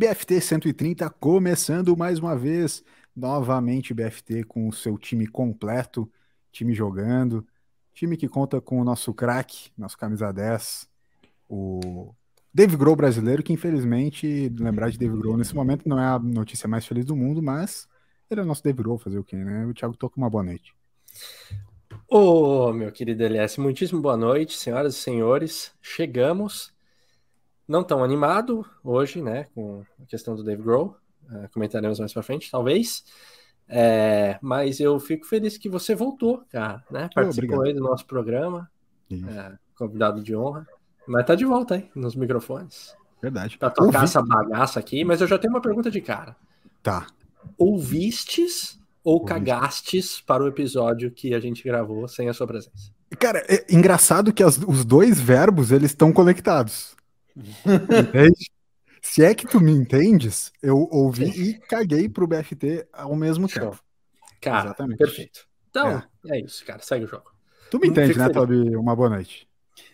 BFT 130 começando mais uma vez. Novamente BFT com o seu time completo, time jogando, time que conta com o nosso craque, nosso camisa 10, o Dave Grohl brasileiro, que infelizmente, lembrar de Dave Grohl nesse momento não é a notícia mais feliz do mundo, mas ele é o nosso Dave Grohl, fazer o quê, né? O Thiago toca uma boa noite. Ô, oh, meu querido LS, muitíssimo boa noite, senhoras e senhores. Chegamos não tão animado hoje, né, com a questão do Dave Grohl, uh, comentaremos mais para frente, talvez. É, mas eu fico feliz que você voltou, cara, né? Participou aí do nosso programa, é, convidado de honra. Mas tá de volta aí nos microfones. Verdade. Pra tocar Ouvi... essa bagaça aqui, mas eu já tenho uma pergunta de cara. Tá. Ouvistes ou Ouvi. cagastes para o episódio que a gente gravou sem a sua presença? Cara, é engraçado que as, os dois verbos eles estão conectados. Entende? Se é que tu me entendes, eu ouvi Sim. e caguei pro BFT ao mesmo Show. tempo. Cara, Exatamente. perfeito. Então, é. é. isso, cara. Segue o jogo. Tu me entende, né, Tobi? Uma boa noite.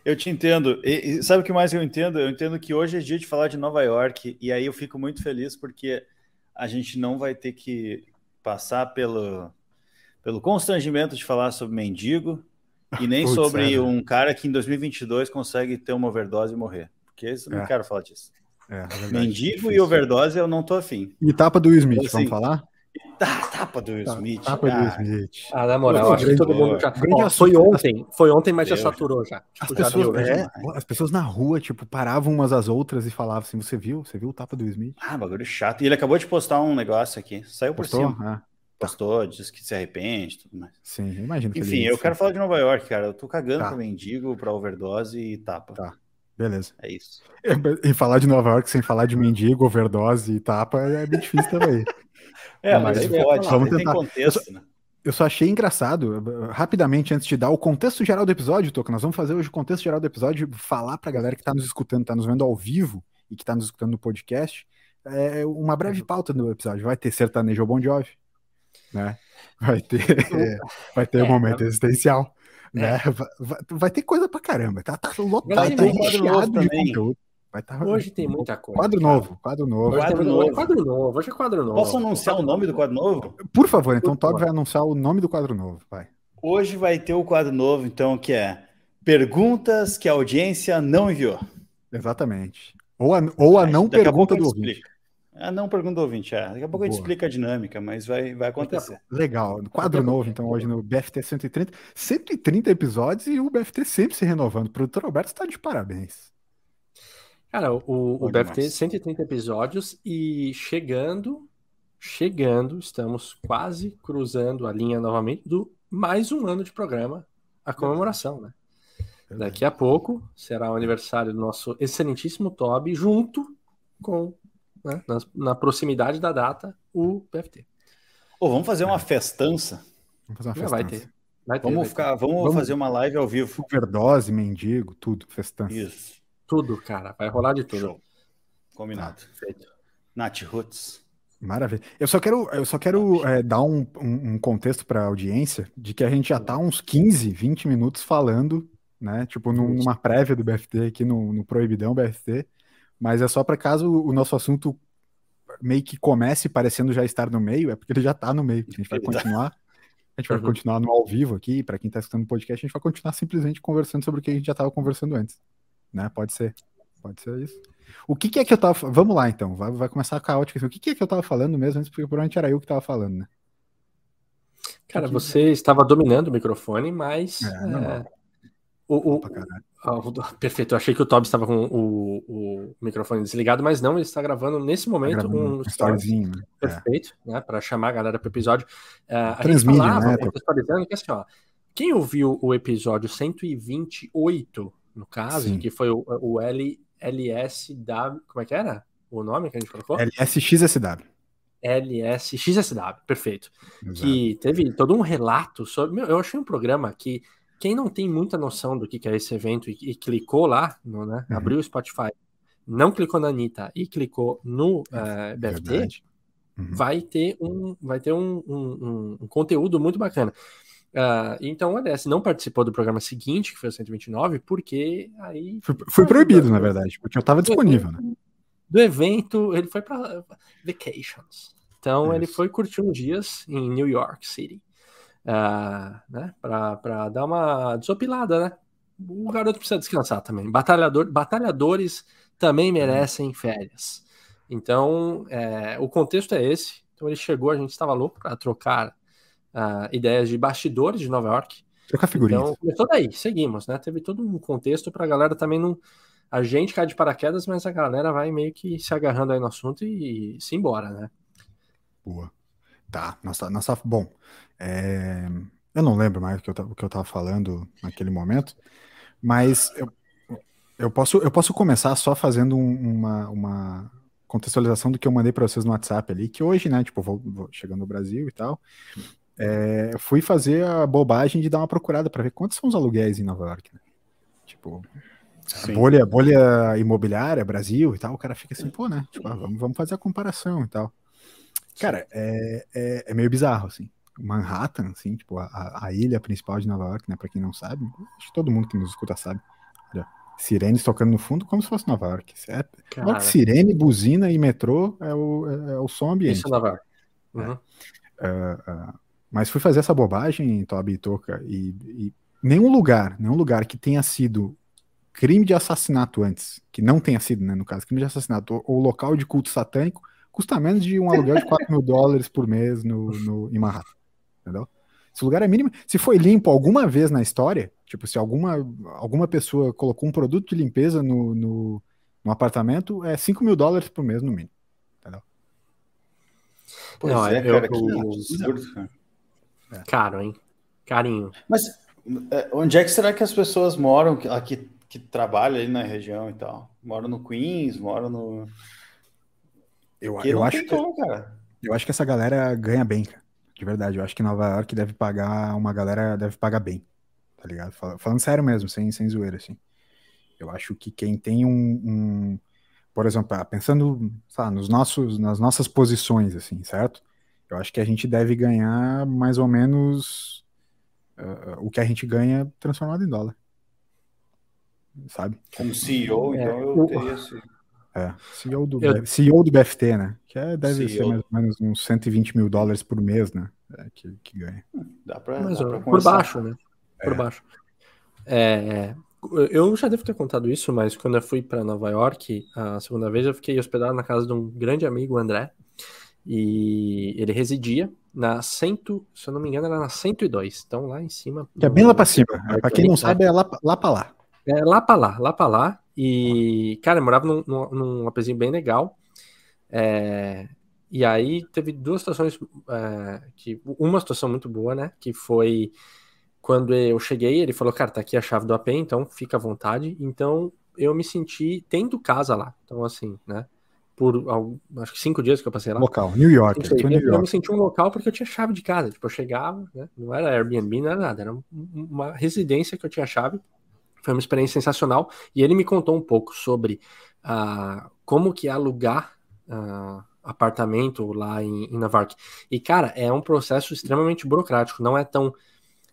Eu te entendo. E, e, sabe o que mais eu entendo? Eu entendo que hoje é dia de falar de Nova York e aí eu fico muito feliz porque a gente não vai ter que passar pelo, pelo constrangimento de falar sobre mendigo e nem Putz, sobre é. um cara que em 2022 consegue ter uma overdose e morrer porque eu não é. quero falar disso. É, é Mendigo e overdose eu não tô afim. E tapa do Will Smith, então, assim, vamos falar? Tá, tapa do Will tá, Smith. Tapa do Will ah. Smith. Ah, na moral, acho que todo mundo já. Ó, foi ontem, foi ontem, mas já saturou já. Tipo, as, pessoas, já é, as pessoas na rua, tipo, paravam umas às outras e falavam assim: você viu? Você viu o tapa do Will Smith? Ah, bagulho chato. E ele acabou de postar um negócio aqui. Saiu por Postou? cima. Ah. Postou, disse que se arrepende tudo mais. Sim, imagino. Enfim, eu quero falar de Nova York, cara. Eu tô cagando tá. pra mendigo, pra overdose e tapa. Tá. Beleza. É isso. E falar de Nova York sem falar de mendigo, overdose e tapa é bem difícil também. é, mas, mas pode, vamos tentar. Contexto, eu, só, né? eu só achei engraçado, rapidamente, antes de dar o contexto geral do episódio, Toca, nós vamos fazer hoje o contexto geral do episódio, falar pra galera que tá nos escutando, tá nos vendo ao vivo e que tá nos escutando no podcast, é, uma breve pauta do episódio. Vai ter sertanejo ou Bon Jovi, né? Vai ter, é, vai ter é, um momento existencial. Né? É. Vai, vai, ter coisa pra caramba. Tá, tá lotado, tá recheado de conteúdo. Vai tá... Hoje tem muita coisa. Quadro cara. novo, quadro novo. Quadro novo. Quadro novo. Hoje é quadro novo. Posso anunciar o nome do quadro novo? Por favor, então o Todd vai anunciar o nome do quadro novo, vai. Hoje vai ter o quadro novo, então, que é Perguntas que a audiência não enviou. Exatamente. Ou a, ou a não pergunta do ouvinte. Explica. Ah, não pergunta ouvinte, é. Daqui a pouco Boa. a gente explica a dinâmica, mas vai, vai acontecer. Legal. Quadro novo, então, hoje no BFT 130. 130 episódios e o BFT sempre se renovando. O produtor Alberto está de parabéns. Cara, o, o BFT 130 episódios e chegando, chegando, estamos quase cruzando a linha novamente do mais um ano de programa, a comemoração, né? Daqui a pouco será o aniversário do nosso excelentíssimo Toby, junto com né, na, na, proximidade da data, o PFT. Oh, vamos fazer uma festança. Vamos fazer uma festança. Vai ter. Vai ter vamos, vai ficar, vamos, vamos, fazer uma live ao vivo. Overdose, mendigo, tudo, festança. Isso. Tudo, cara. Vai rolar de tudo. Show. Combinado. Ah, feito. Nath Roots. Maravilha. Eu só quero, eu só quero é, dar um, um, um contexto para a audiência de que a gente já está uns 15, 20 minutos falando, né? Tipo, numa prévia do BFT aqui no, no Proibidão BFT, mas é só para caso o nosso assunto meio que comece parecendo já estar no meio, é porque ele já está no meio. A gente vai continuar. A gente vai uhum. continuar no ao vivo aqui, para quem está escutando o podcast, a gente vai continuar simplesmente conversando sobre o que a gente já estava conversando antes. Né? Pode ser. Pode ser isso. O que, que é que eu tava. Vamos lá então, vai, vai começar caótico. O que, que é que eu tava falando mesmo antes, porque provavelmente era eu que tava falando, né? Cara, você estava dominando o microfone, mas. É, é, o, o, ah, perfeito, eu achei que o Toby estava com o, o, microfone desligado, mas não, ele está gravando nesse momento tá um storyzinho. Né? É. Perfeito, é. né? Para chamar a galera para o episódio. Uh, gente falava, né? contextualizando que assim, ó, quem ouviu o episódio 128, no caso, Sim. que foi o, o L, LSW, como é que era? O nome que a gente colocou? LSXSW. LSXSW, perfeito. Exato. Que teve todo um relato sobre. Meu, eu achei um programa que quem não tem muita noção do que é esse evento e, e clicou lá, no, né, uhum. abriu o Spotify, não clicou na Anitta e clicou no uh, eh, BFT, uhum. vai ter um, vai ter um, um, um conteúdo muito bacana. Uh, então o LS não participou do programa seguinte, que foi o 129, porque aí. Foi, foi proibido, na verdade, porque eu estava disponível, né? do evento, ele foi para vacations. Então, Isso. ele foi curtir uns dias em New York City. Uh, né, para dar uma desopilada, né? O garoto precisa descansar também. Batalhador, batalhadores também merecem férias. Então, é, o contexto é esse. Então, ele chegou, a gente estava louco para trocar uh, ideias de bastidores de Nova York. Trocar figurinhas. Então, começou daí, seguimos, né? Teve todo um contexto para a galera também não. A gente cai de paraquedas, mas a galera vai meio que se agarrando aí no assunto e, e se embora, né? Boa. Tá, nossa, nossa, bom, é, eu não lembro mais o que eu, o que eu tava falando naquele momento, mas eu, eu, posso, eu posso começar só fazendo uma, uma contextualização do que eu mandei para vocês no WhatsApp ali, que hoje, né, tipo, vou, vou chegando no Brasil e tal, é, fui fazer a bobagem de dar uma procurada para ver quantos são os aluguéis em Nova York, né? Tipo, bolha, bolha imobiliária, Brasil e tal, o cara fica assim, pô, né? Tipo, ah, vamos, vamos fazer a comparação e tal. Cara, é, é, é, meio bizarro, assim. Manhattan, assim, tipo, a, a ilha principal de Nova York, né? Pra quem não sabe, acho que todo mundo que nos escuta sabe. Olha, sirenes tocando no fundo como se fosse Nova York. É, sirene, buzina e metrô é o, é, é o som ambiente. Isso é Nova York. É. Uhum. Uh, uh, mas fui fazer essa bobagem, Toby e Toca, e, e nenhum lugar, nenhum lugar que tenha sido crime de assassinato antes, que não tenha sido, né, no caso, crime de assassinato, ou, ou local de culto satânico, custa menos de um aluguel de 4 mil dólares por mês no, no, em Manhattan. Entendeu? Se o lugar é mínimo. Se foi limpo alguma vez na história, tipo, se alguma, alguma pessoa colocou um produto de limpeza no, no, no apartamento, é 5 mil dólares por mês no mínimo. Entendeu? Pois Não, é, cara, eu, que absurdo, cara. É. Caro, hein? Carinho. Mas é, onde é que será que as pessoas moram aqui que trabalham ali na região e tal? Moram no Queens, moram no. Eu, eu acho que, como, eu acho que essa galera ganha bem, cara. De verdade. Eu acho que Nova York deve pagar, uma galera deve pagar bem. Tá ligado? Falando sério mesmo, sem, sem zoeira, assim. Eu acho que quem tem um, um por exemplo, ah, pensando sabe, nos nossos, nas nossas posições, assim, certo? Eu acho que a gente deve ganhar mais ou menos uh, o que a gente ganha transformado em dólar. Sabe? Como CEO, é, então eu teria é, CEO do, eu... CEO do BFT, né? Que é, deve CEO. ser mais ou menos uns 120 mil dólares por mês, né? É, que, que ganha. Dá pra, Mas, dá pra por baixo, né? Por é. baixo. É, eu já devo ter contado isso, mas quando eu fui para Nova York a segunda vez, eu fiquei hospedado na casa de um grande amigo, André, e ele residia na 100, se eu não me engano, era na 102, então lá em cima. Que é bem lá para cima. Para quem não sabe, é lá, lá para lá. É lá para lá, lá para lá. E, cara, eu morava num, num, num apezinho bem legal. É, e aí teve duas situações, é, que uma situação muito boa, né? Que foi quando eu cheguei, ele falou, cara, tá aqui a chave do AP, então fica à vontade. Então eu me senti tendo casa lá. Então, assim, né? Por acho que cinco dias que eu passei lá. Local, New York. Sei, eu, New York. eu me senti um local porque eu tinha chave de casa. Tipo, eu chegava, né? Não era Airbnb, não era nada. Era uma residência que eu tinha chave. Foi uma experiência sensacional. E ele me contou um pouco sobre uh, como que é alugar uh, apartamento lá em, em York. E, cara, é um processo extremamente burocrático. Não é tão...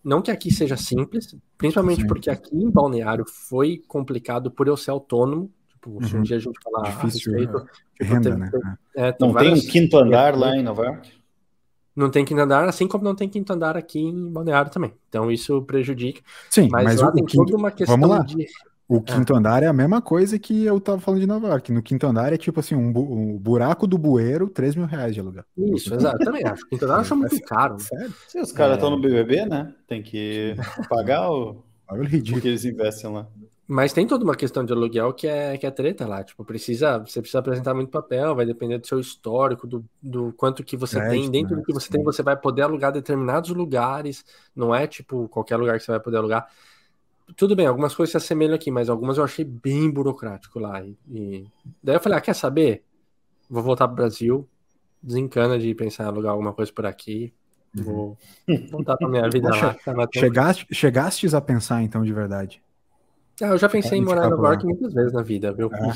Não que aqui seja simples, principalmente Sim. porque aqui em Balneário foi complicado por eu ser autônomo. Tipo, uhum. se um uhum. dia a gente falar Difícil, a respeito... É, renda, teve, né? É, tem não tem um quinto andar lá em Nova York? Não tem quinto andar, assim como não tem quinto andar aqui em Balneário também. Então isso prejudica. Sim, mas, mas lá o, tem quinto... toda uma questão Vamos lá. de. O quinto é. andar é a mesma coisa que eu tava falando de Nova York. No quinto andar é tipo assim, um, bu um buraco do bueiro, 3 mil reais de aluguel. Isso, exato. Também acho. Quinto andar eu acho muito caro. Sério? Se os caras estão é... no BBB, né? Tem que pagar o... o que eles investem lá. Mas tem toda uma questão de aluguel que é, que é treta lá. Tipo, precisa, você precisa apresentar muito papel, vai depender do seu histórico, do, do quanto que você tem. Dentro né? do que você tem, você vai poder alugar determinados lugares. Não é tipo qualquer lugar que você vai poder alugar. Tudo bem, algumas coisas se assemelham aqui, mas algumas eu achei bem burocrático lá. E, e... Daí eu falei, ah, quer saber? Vou voltar pro Brasil, desencana de pensar em alugar alguma coisa por aqui. Vou uhum. voltar pra minha vida lá. Tá chegaste, chegastes a pensar então de verdade? Ah, eu já pensei em morar em Nova York muitas vezes na vida, viu? É.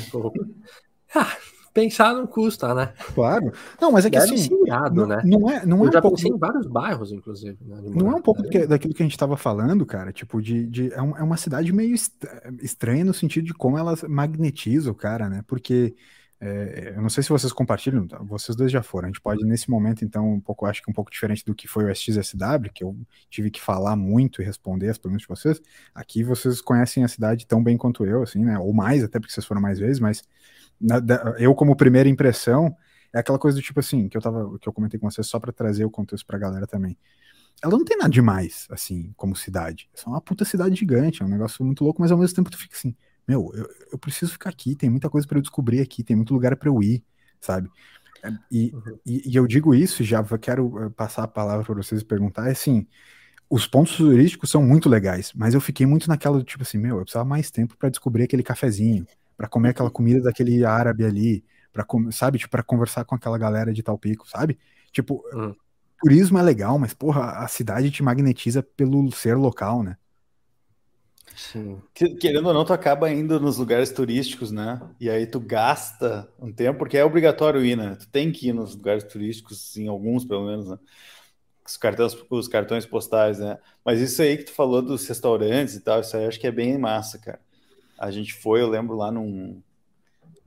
Ah, pensar não custa, né? Claro. Não, mas é que Deve assim. Irado, não, né? não é, não é eu já um pouco... pensei em vários bairros, inclusive. Né, não é um pouco daquilo que a gente estava falando, cara. Tipo, de, de é, é, uma cidade meio estranha no sentido de como ela magnetiza o cara, né? Porque É, eu não sei se vocês compartilham, tá? vocês dois já foram. A gente pode, nesse momento, então, um pouco, acho que um pouco diferente do que foi o SXSW, que eu tive que falar muito e responder as perguntas de vocês. Aqui vocês conhecem a cidade tão bem quanto eu, assim, né? Ou mais, até porque vocês foram mais vezes, mas na, da, eu, como primeira impressão, é aquela coisa do tipo assim, que eu tava, que eu comentei com vocês só para trazer o contexto pra galera também. Ela não tem nada demais, assim, como cidade. É só uma puta cidade gigante, é um negócio muito louco, mas ao mesmo tempo tu fica assim meu, eu, eu preciso ficar aqui, tem muita coisa para eu descobrir aqui, tem muito lugar para eu ir, sabe? É, e, uhum. e, e, eu digo isso, já quero eh, passar a palavra para vocês e perguntar, é assim, os pontos turísticos são muito legais, mas eu fiquei muito naquela do tipo assim, meu, eu precisava mais tempo para descobrir aquele cafezinho, para comer aquela comida daquele árabe ali, para sabe, tipo, para conversar com aquela galera de tal pico, sabe? Tipo, uhum. turismo é legal, mas porra, a cidade te magnetiza pelo ser local, né? Sim. Querendo ou não, tu acaba indo nos lugares turísticos, né? E aí tu gasta um tempo, porque é obrigatório ir, né? Tu tem que ir nos lugares turísticos, em alguns pelo menos, né? Os cartões, os cartões postais, né? Mas isso aí que tu falou dos restaurantes e tal, isso aí acho que é bem massa, cara. A gente foi, eu lembro lá num,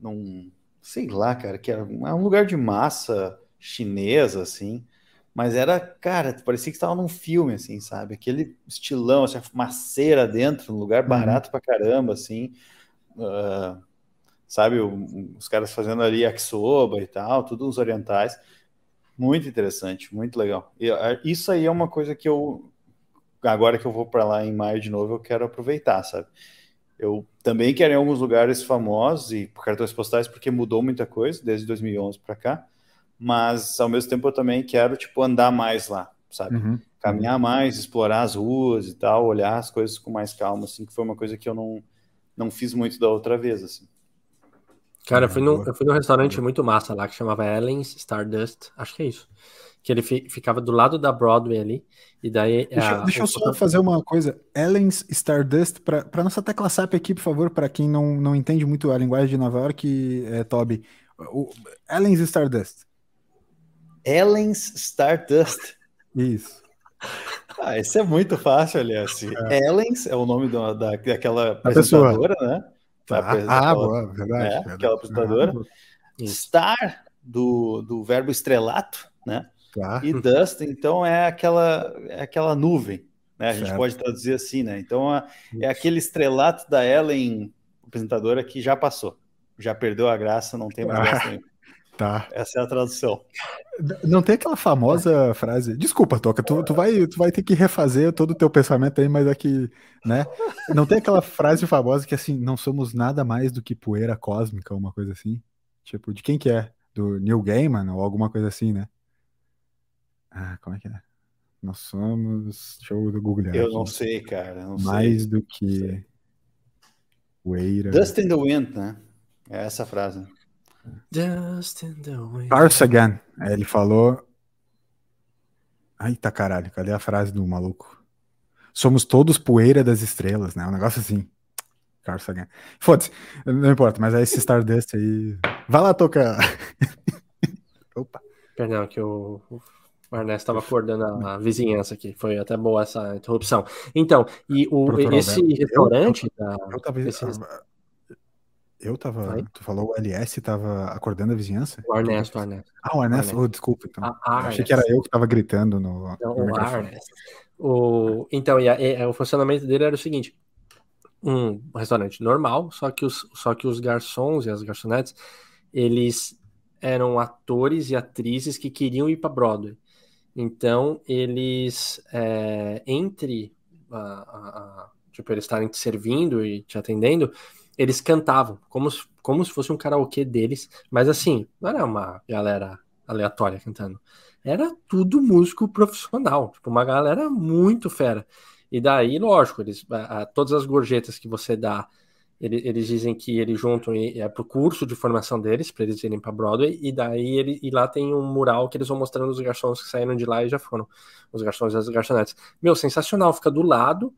num sei lá, cara, que era um é lugar de massa chinesa, assim. Mas era, cara, parecia que estava num filme, assim, sabe? Aquele estilão, assim, a fumaceira dentro, um lugar uhum. barato uhum. pra caramba, assim. Uh, sabe, o, os caras fazendo ali yakisoba e tal, tudo os orientais. Muito interessante, muito legal. E, uh, isso aí é uma coisa que eu, agora que eu vou para lá em maio de novo, eu quero aproveitar, sabe? Eu também quero ir em alguns lugares famosos e cartões postais, porque mudou muita coisa desde 2011 para cá mas ao mesmo tempo eu também quero tipo andar mais lá, sabe? Uhum. Caminhar mais, explorar as ruas e tal, olhar as coisas com mais calma, assim, que foi uma coisa que eu não não fiz muito da outra vez, assim. Cara, eu fui, num, eu fui num restaurante muito massa lá que chamava Ellen's Stardust, acho que é isso. Que ele fi, ficava do lado da Broadway ali, e daí. Deixa, a, deixa eu só fazer uma coisa. Ellen's Stardust, para nossa tecla SAP aqui, por favor, para quem não, não entende muito a linguagem de Nova York, é, Toby. O, Ellen's Stardust. Ellen's Stardust. Isso. Ah, esse é muito fácil, aliás. É. Ellen's é o nome da, da, daquela apresentadora, né? Tá. Ah, boa, verdade, é, verdade. Aquela apresentadora. Ah, Star, do, do verbo estrelato, né? Tá. E Dust, então, é aquela, é aquela nuvem, né? A gente certo. pode traduzir assim, né? Então, é, é aquele estrelato da Ellen, apresentadora, que já passou. Já perdeu a graça, não tem mais ah. graça nenhuma. Tá. Essa é a tradução. Não tem aquela famosa frase. Desculpa, Toca, tu, tu, vai, tu vai ter que refazer todo o teu pensamento aí, mas é né? Não tem aquela frase famosa que assim, não somos nada mais do que poeira cósmica, uma coisa assim? Tipo, de quem que é? Do Neil Gaiman ou alguma coisa assim, né? Ah, como é que é? Nós somos. Deixa eu googlear. Eu não sei, cara. Não mais sei. do que. Poeira. Dust in the Wind, né? É essa frase. Just in the wind. again. Ele falou. Eita caralho, cadê a frase do maluco? Somos todos poeira das estrelas, né? Um negócio assim. again. Foda-se, não importa, mas é esse Stardust aí. Vai lá tocar. Opa. Perdão, que o, o Ernesto estava acordando a, a, vizinhança aqui. Foi até boa essa interrupção. Então, e o, esse restaurante. Eu, eu, eu tava, esse... Eu tava. Vai? Tu falou o LS tava acordando a vizinhança? O Ernesto, o Ernesto. Ah, o Ernesto, oh, desculpa. Então. A, a Achei que era eu que tava gritando no. Não, no o Ernesto. O, então, e, a, e, o funcionamento dele era o seguinte: um restaurante normal, só que os, só que os garçons e as garçonetes, eles eram atores e atrizes que queriam ir para Broadway. Então, eles, é, entre a, a, tipo, eles estarem te servindo e te atendendo, eles cantavam, como, como se fosse um karaokê deles, mas assim, não era uma galera aleatória cantando. Era tudo músico profissional, tipo, uma galera muito fera. E daí, lógico, eles, a, a, todas as gorjetas que você dá, ele, eles dizem que eles juntam e é pro curso de formação deles, para eles irem para Broadway, e daí ele, e lá tem um mural que eles vão mostrando os garçons que saíram de lá e já foram, os garçons e as garçonetes. Meu, sensacional, fica do lado,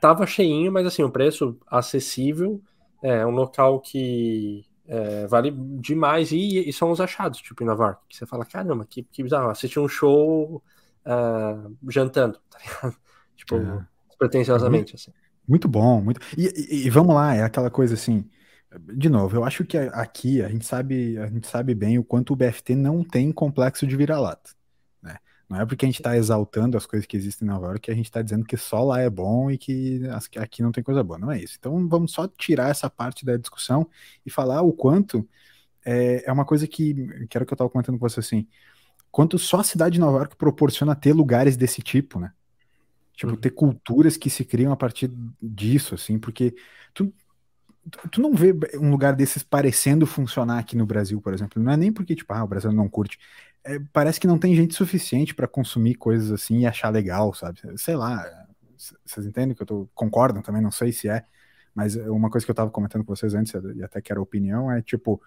tava cheinho, mas assim, o preço acessível, é um local que é, vale demais e, e, são os achados, tipo em Nova York, que você fala, caramba, que, que bizarro, assistir um show uh, jantando, tá ligado? tipo, é. pretensiosamente, assim. Muito bom, muito. E, e, e, vamos lá, é aquela coisa assim, de novo, eu acho que aqui a gente sabe, a gente sabe bem o quanto o BFT não tem complexo de vira-lata. Não é porque a gente está exaltando as coisas que existem em Nova York que a gente está dizendo que só lá é bom e que aqui não tem coisa boa. Não é isso. Então vamos só tirar essa parte da discussão e falar o quanto é, é uma coisa que, que era o que eu estava comentando com você assim, quanto só a cidade de Nova York proporciona ter lugares desse tipo, né? Tipo, uhum. ter culturas que se criam a partir disso, assim, porque tu, tu não vê um lugar desses parecendo funcionar aqui no Brasil, por exemplo. Não é nem porque, tipo, ah, o Brasil não curte. É, parece que não tem gente suficiente para consumir coisas assim e achar legal, sabe? Sei lá. Vocês entendem que eu tô. Concordam também, não sei se é. Mas uma coisa que eu tava comentando com vocês antes, e até que era opinião, é tipo,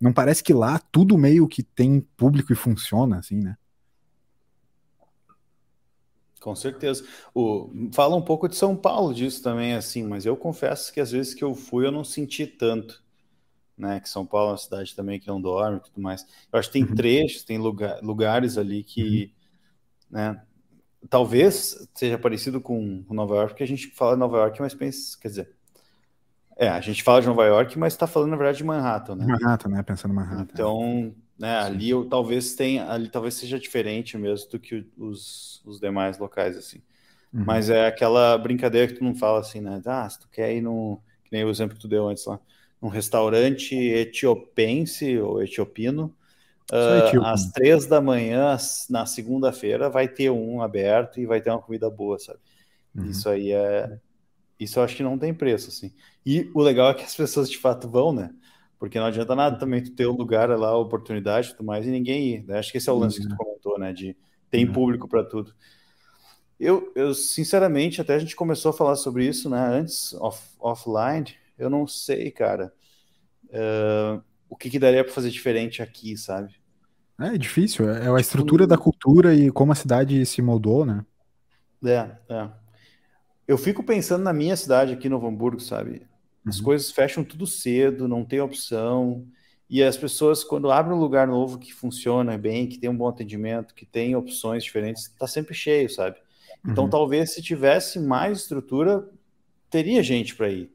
não parece que lá tudo meio que tem público e funciona, assim, né? Com certeza. O, fala um pouco de São Paulo disso também, assim, mas eu confesso que às vezes que eu fui eu não senti tanto, né? Que São Paulo é uma cidade também que não dorme e tudo mais. Eu acho que tem uhum. trechos, tem lugar, lugares ali que, uhum. né? Talvez seja parecido com, com Nova York, porque a gente fala de Nova York, mas pensa, quer dizer, é, a gente fala de Nova York, mas está falando na verdade de Manhattan, né? Manhattan, né? Pensando em Manhattan. Então, né? Ali eu, talvez tenha, ali talvez seja diferente mesmo do que os, os demais locais assim. Uhum. Mas é aquela brincadeira que tu não fala assim, né? Ah, se tu quer ir no, que nem o exemplo que tu deu antes lá, num restaurante etiopense ou etiopino, uh, às três da manhã na segunda-feira vai ter um aberto e vai ter uma comida boa, sabe? Uhum. Isso aí é, isso eu acho que não tem preço assim. E o legal é que as pessoas de fato vão, né? Porque não adianta nada também tu ter um lugar lá, oportunidade e tudo mais, e ninguém ir. Né? Acho que esse é o lance que tu uhum. comentou, né? De tem uhum. público para tudo. Eu, eu, sinceramente, até a gente começou a falar sobre isso, né? Antes, off, offline, eu não sei, cara, uh, o que, que daria para fazer diferente aqui, sabe? É, difícil, é, é a tipo, estrutura da cultura e como a cidade se moldou, né? É, é. Eu fico pensando na minha cidade aqui no Hamburgo, sabe? As uhum. coisas fecham tudo cedo, não tem opção. E as pessoas, quando abrem um lugar novo que funciona bem, que tem um bom atendimento, que tem opções diferentes, está sempre cheio, sabe? Então, uhum. talvez se tivesse mais estrutura, teria gente para ir,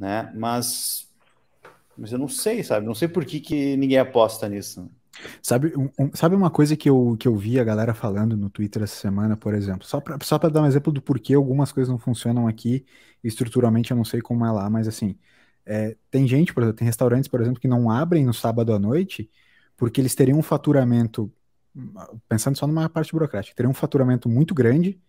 né? Mas, mas eu não sei, sabe? Não sei por que, que ninguém aposta nisso. Sabe, um, sabe uma coisa que eu, que eu vi a galera falando no Twitter essa semana, por exemplo? Só para só dar um exemplo do porquê algumas coisas não funcionam aqui, estruturalmente eu não sei como é lá, mas assim, é, tem gente, por exemplo, tem restaurantes, por exemplo, que não abrem no sábado à noite porque eles teriam um faturamento, pensando só numa parte burocrática, teriam um faturamento muito grande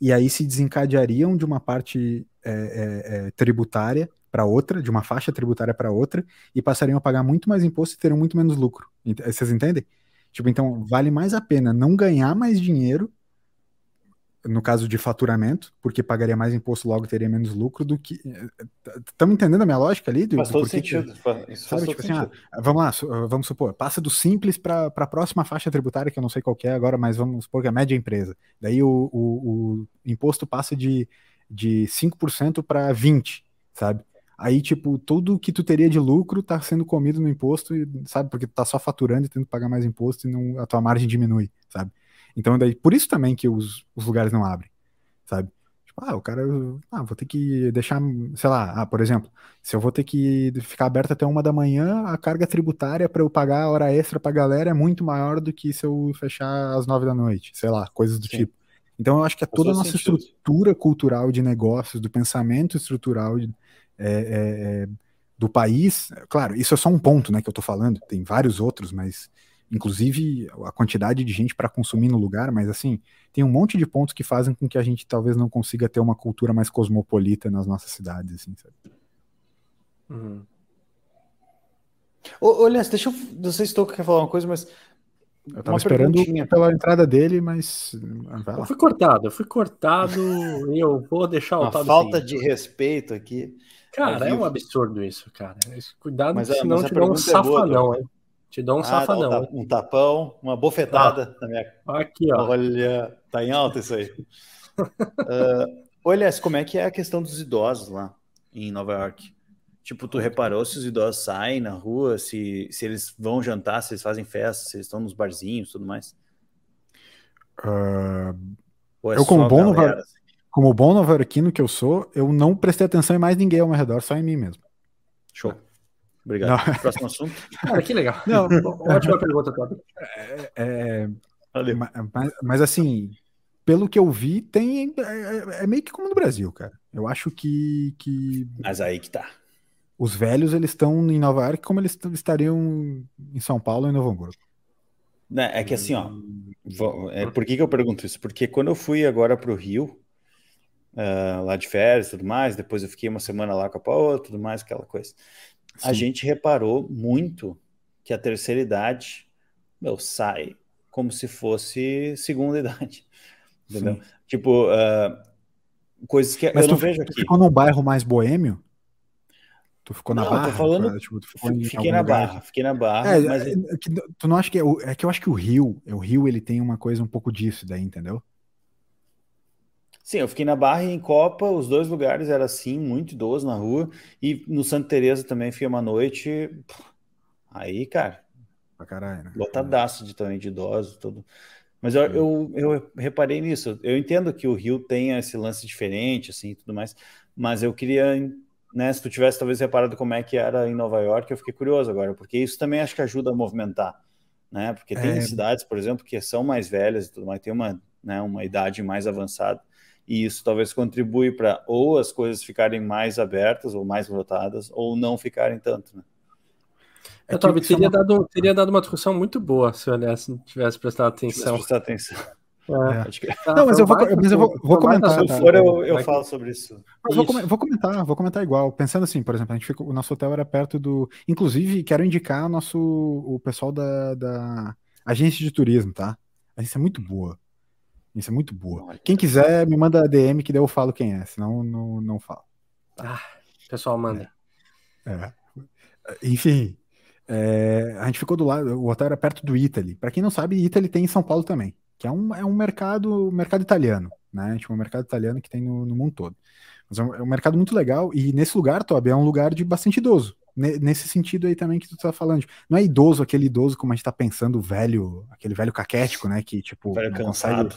e aí se desencadeariam de uma parte é, é, é tributária para outra, de uma faixa tributária para outra, e passariam a pagar muito mais imposto e teriam muito menos lucro. Vocês entendem? Tipo, então vale mais a pena não ganhar mais dinheiro, no caso de faturamento, porque pagaria mais imposto, logo teria menos lucro do que. Estamos entendendo a minha lógica ali? Do, faz todo sentido. Que, Isso sabe, tipo assim, ah, vamos lá, vamos supor, passa do simples para a próxima faixa tributária, que eu não sei qual é agora, mas vamos supor que é a média empresa. Daí o, o, o imposto passa de, de 5% para 20%, sabe? Aí, tipo, tudo que tu teria de lucro tá sendo comido no imposto, e, sabe? Porque tu tá só faturando e tendo que pagar mais imposto e não, a tua margem diminui, sabe? Então, daí, por isso também que os, os lugares não abrem, sabe? Tipo, ah, o cara, ah, vou ter que deixar, sei lá, ah, por exemplo, se eu vou ter que ficar aberto até uma da manhã, a carga tributária para eu pagar a hora extra pra galera é muito maior do que se eu fechar às nove da noite, sei lá, coisas do Sim. tipo. Então, eu acho que é toda a nossa sentido. estrutura cultural de negócios, do pensamento estrutural de, é, é, é, do país. Claro, isso é só um ponto né, que eu estou falando, tem vários outros, mas inclusive a quantidade de gente para consumir no lugar, mas assim, tem um monte de pontos que fazem com que a gente talvez não consiga ter uma cultura mais cosmopolita nas nossas cidades, assim, sabe? Uhum. Olha, deixa eu. Não sei se estou quer falar uma coisa, mas. Eu tava esperando pela entrada dele, mas. Eu fui cortado, eu fui cortado e eu vou deixar o Uma falta de respeito aqui. Cara, é um absurdo isso, cara. Cuidado, mas, senão mas te dá um safanão, é hein? Te dá um ah, safanão. um tapão, uma bofetada ah, na minha. Aqui, ó. Olha, tá em alta isso aí. uh, olha, como é que é a questão dos idosos lá em Nova York? Tipo, tu reparou se os idosos saem na rua, se, se eles vão jantar, se eles fazem festa, se eles estão nos barzinhos tudo mais? Uh, é eu, como bom, galera, como bom novarquino que eu sou, eu não prestei atenção em mais ninguém ao meu redor, só em mim mesmo. Show. Obrigado. Não. Próximo assunto. Cara, que legal. Não, Ótima pergunta, Todd. É, é, mas, mas, assim, pelo que eu vi, tem é, é, é, meio que como no Brasil, cara. Eu acho que, que. Mas aí que tá. Os velhos eles estão em Nova York como eles estariam em São Paulo e Novo Hamburgo. Né, é que assim, ó. É, por que, que eu pergunto isso? Porque quando eu fui agora para o Rio, uh, lá de férias e tudo mais, depois eu fiquei uma semana lá com a Paola, tudo mais, aquela coisa. Sim. A gente reparou muito que a terceira idade, meu, sai como se fosse segunda idade. Entendeu? Sim. Tipo, uh, coisas que Mas eu não vejo aqui. ficou num bairro mais boêmio? Tu ficou na não, barra? Tô falando, tipo, fiquei na lugar? barra, fiquei na barra. É, mas... é, que, tu não acha que é, é, que eu acho que o Rio, o Rio ele tem uma coisa um pouco disso daí, entendeu? Sim, eu fiquei na Barra e em Copa, os dois lugares era assim, muito idoso na rua, e no Santa Teresa também fiquei uma noite. Aí, cara, pra caralho, né? lotadaço de também de idosos, tudo. Mas eu, eu, eu, reparei nisso. Eu entendo que o Rio tenha esse lance diferente, assim, tudo mais, mas eu queria né, se tu tivesse talvez reparado como é que era em Nova York, eu fiquei curioso agora, porque isso também acho que ajuda a movimentar, né? Porque tem é... cidades, por exemplo, que são mais velhas e tudo mais, tem uma, né, uma idade mais avançada, e isso talvez contribui para ou as coisas ficarem mais abertas ou mais lotadas, ou não ficarem tanto, né? É eu talvez teria, uma... dado, teria dado uma discussão muito boa se eu olhasse, tivesse prestado atenção. Tivesse prestado atenção. É. Não, mas eu vou, mas eu vou, vou comentar. Se for, eu, eu falo sobre isso. Vou, vou, comentar, vou comentar igual. Pensando assim, por exemplo, a gente fica, o nosso hotel era perto do. Inclusive, quero indicar o nosso, o pessoal da, da agência de turismo, tá? A agência é muito boa. Agência é muito boa. Quem quiser, me manda DM que daí eu falo quem é, senão não, não falo. Tá? Ah, pessoal, manda. É. é. Enfim, é, a gente ficou do lado, o hotel era perto do Italy. Para quem não sabe, Italy tem em São Paulo também que é um, é um mercado, mercado italiano, né? Tipo, um mercado italiano que tem no, no mundo todo. Mas é um, é um, mercado muito legal, e nesse lugar, Toby, é um lugar de bastante idoso. Nesse sentido aí também que tu tá falando. Não é idoso, aquele idoso como a gente tá pensando, velho, aquele velho caquético, né? Que, tipo, velho não consegue.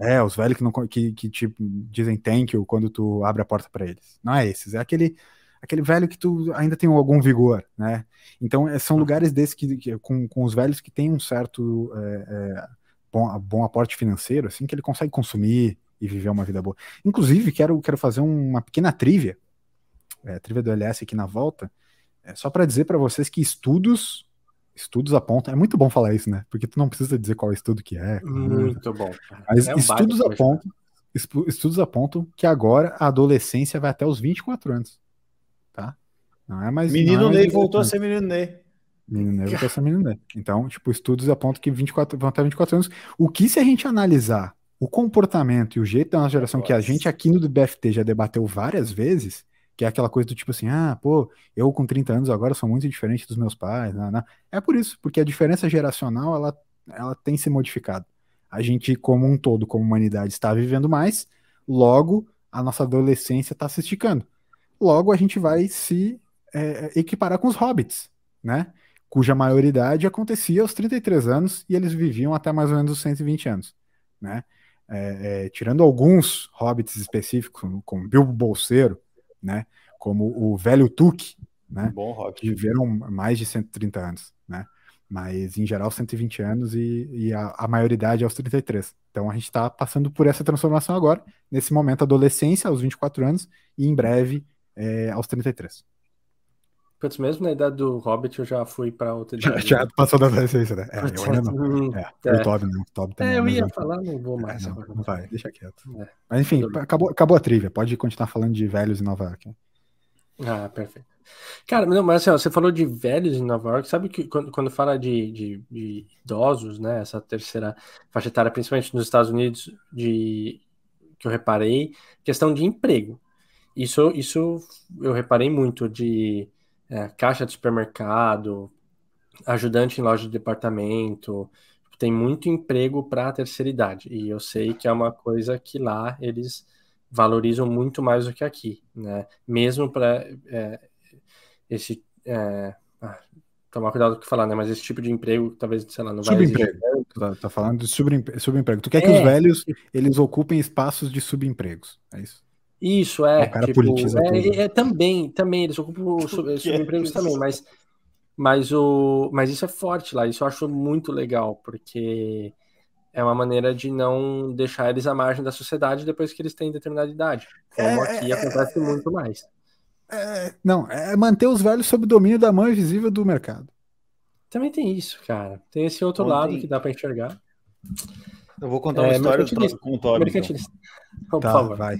É, os velhos que, não, que, que tipo, dizem thank you quando tu abre a porta para eles. Não é esses, é aquele aquele velho que tu ainda tem algum vigor, né? Então, é, são lugares desses que, que com, com os velhos que têm um certo é, é, bom, bom aporte financeiro, assim, que ele consegue consumir e viver uma vida boa. Inclusive, quero, quero fazer uma pequena trivia, é, trivia do LS aqui na volta, é, só para dizer para vocês que estudos estudos apontam, é muito bom falar isso, né? Porque tu não precisa dizer qual estudo que é. Muito bom. Mas é um estudos apontam, estudos apontam que agora a adolescência vai até os 24 anos. Tá? Não é mais Menino é Ney voltou a ser menino Ney. Menino Ney vai ser menino Ney. Então, tipo, estudos apontam que 24, vão até 24 anos. O que se a gente analisar o comportamento e o jeito da nossa geração, que a gente aqui no BFT já debateu várias vezes, que é aquela coisa do tipo assim, ah, pô, eu com 30 anos agora sou muito diferente dos meus pais. Não, não. É por isso, porque a diferença geracional, ela, ela tem se modificado. A gente, como um todo, como humanidade, está vivendo mais, logo a nossa adolescência está se esticando. Logo a gente vai se é, equiparar com os hobbits, né? cuja maioridade acontecia aos 33 anos e eles viviam até mais ou menos os 120 anos, né? É, é, tirando alguns hobbits específicos, como Bilbo Bolseiro, né? Como o velho Tuque, né? Bom que viveram mais de 130 anos, né? Mas em geral 120 anos e, e a, a maioridade aos 33. Então a gente está passando por essa transformação agora, nesse momento adolescência aos 24 anos e em breve é, aos 33. Putz, mesmo na idade do Hobbit eu já fui para outra idade. Já, já passou da adolescência, né? É, eu ainda não. É, é. O Toby não. O Toby também. É, eu ia falar, não vou mais. É, não, não, vai, deixa quieto. É. Mas enfim, acabou, acabou a trivia. Pode continuar falando de velhos em Nova York. Ah, perfeito. Cara, não, mas assim, ó, você falou de velhos em Nova York, sabe que quando, quando fala de, de, de, idosos, né, essa terceira faixa etária, principalmente nos Estados Unidos, de, que eu reparei, questão de emprego. Isso, isso eu reparei muito de é, caixa de supermercado, ajudante em loja de departamento, tem muito emprego para a terceira idade. E eu sei que é uma coisa que lá eles valorizam muito mais do que aqui, né? Mesmo para é, esse é, ah, tomar cuidado com o que falar, né? Mas esse tipo de emprego, talvez, sei lá, não vai subemprego. Tá, tá, falando de subemprego. Tu quer que os é. velhos eles ocupem espaços de subempregos, é isso? Isso, é. O cara tipo, politiza é, tudo. É, também, também, eles ocupam subempregos também, mas, mas, o, mas isso é forte lá, isso eu acho muito legal, porque é uma maneira de não deixar eles à margem da sociedade depois que eles têm determinada idade. Como é, aqui é, acontece é, muito mais. É, não, é manter os velhos sob domínio da mão invisível do mercado. Também tem isso, cara. Tem esse outro Ontem... lado que dá para enxergar. Eu vou contar uma história com o Toby. Então. Por tá, favor. vai.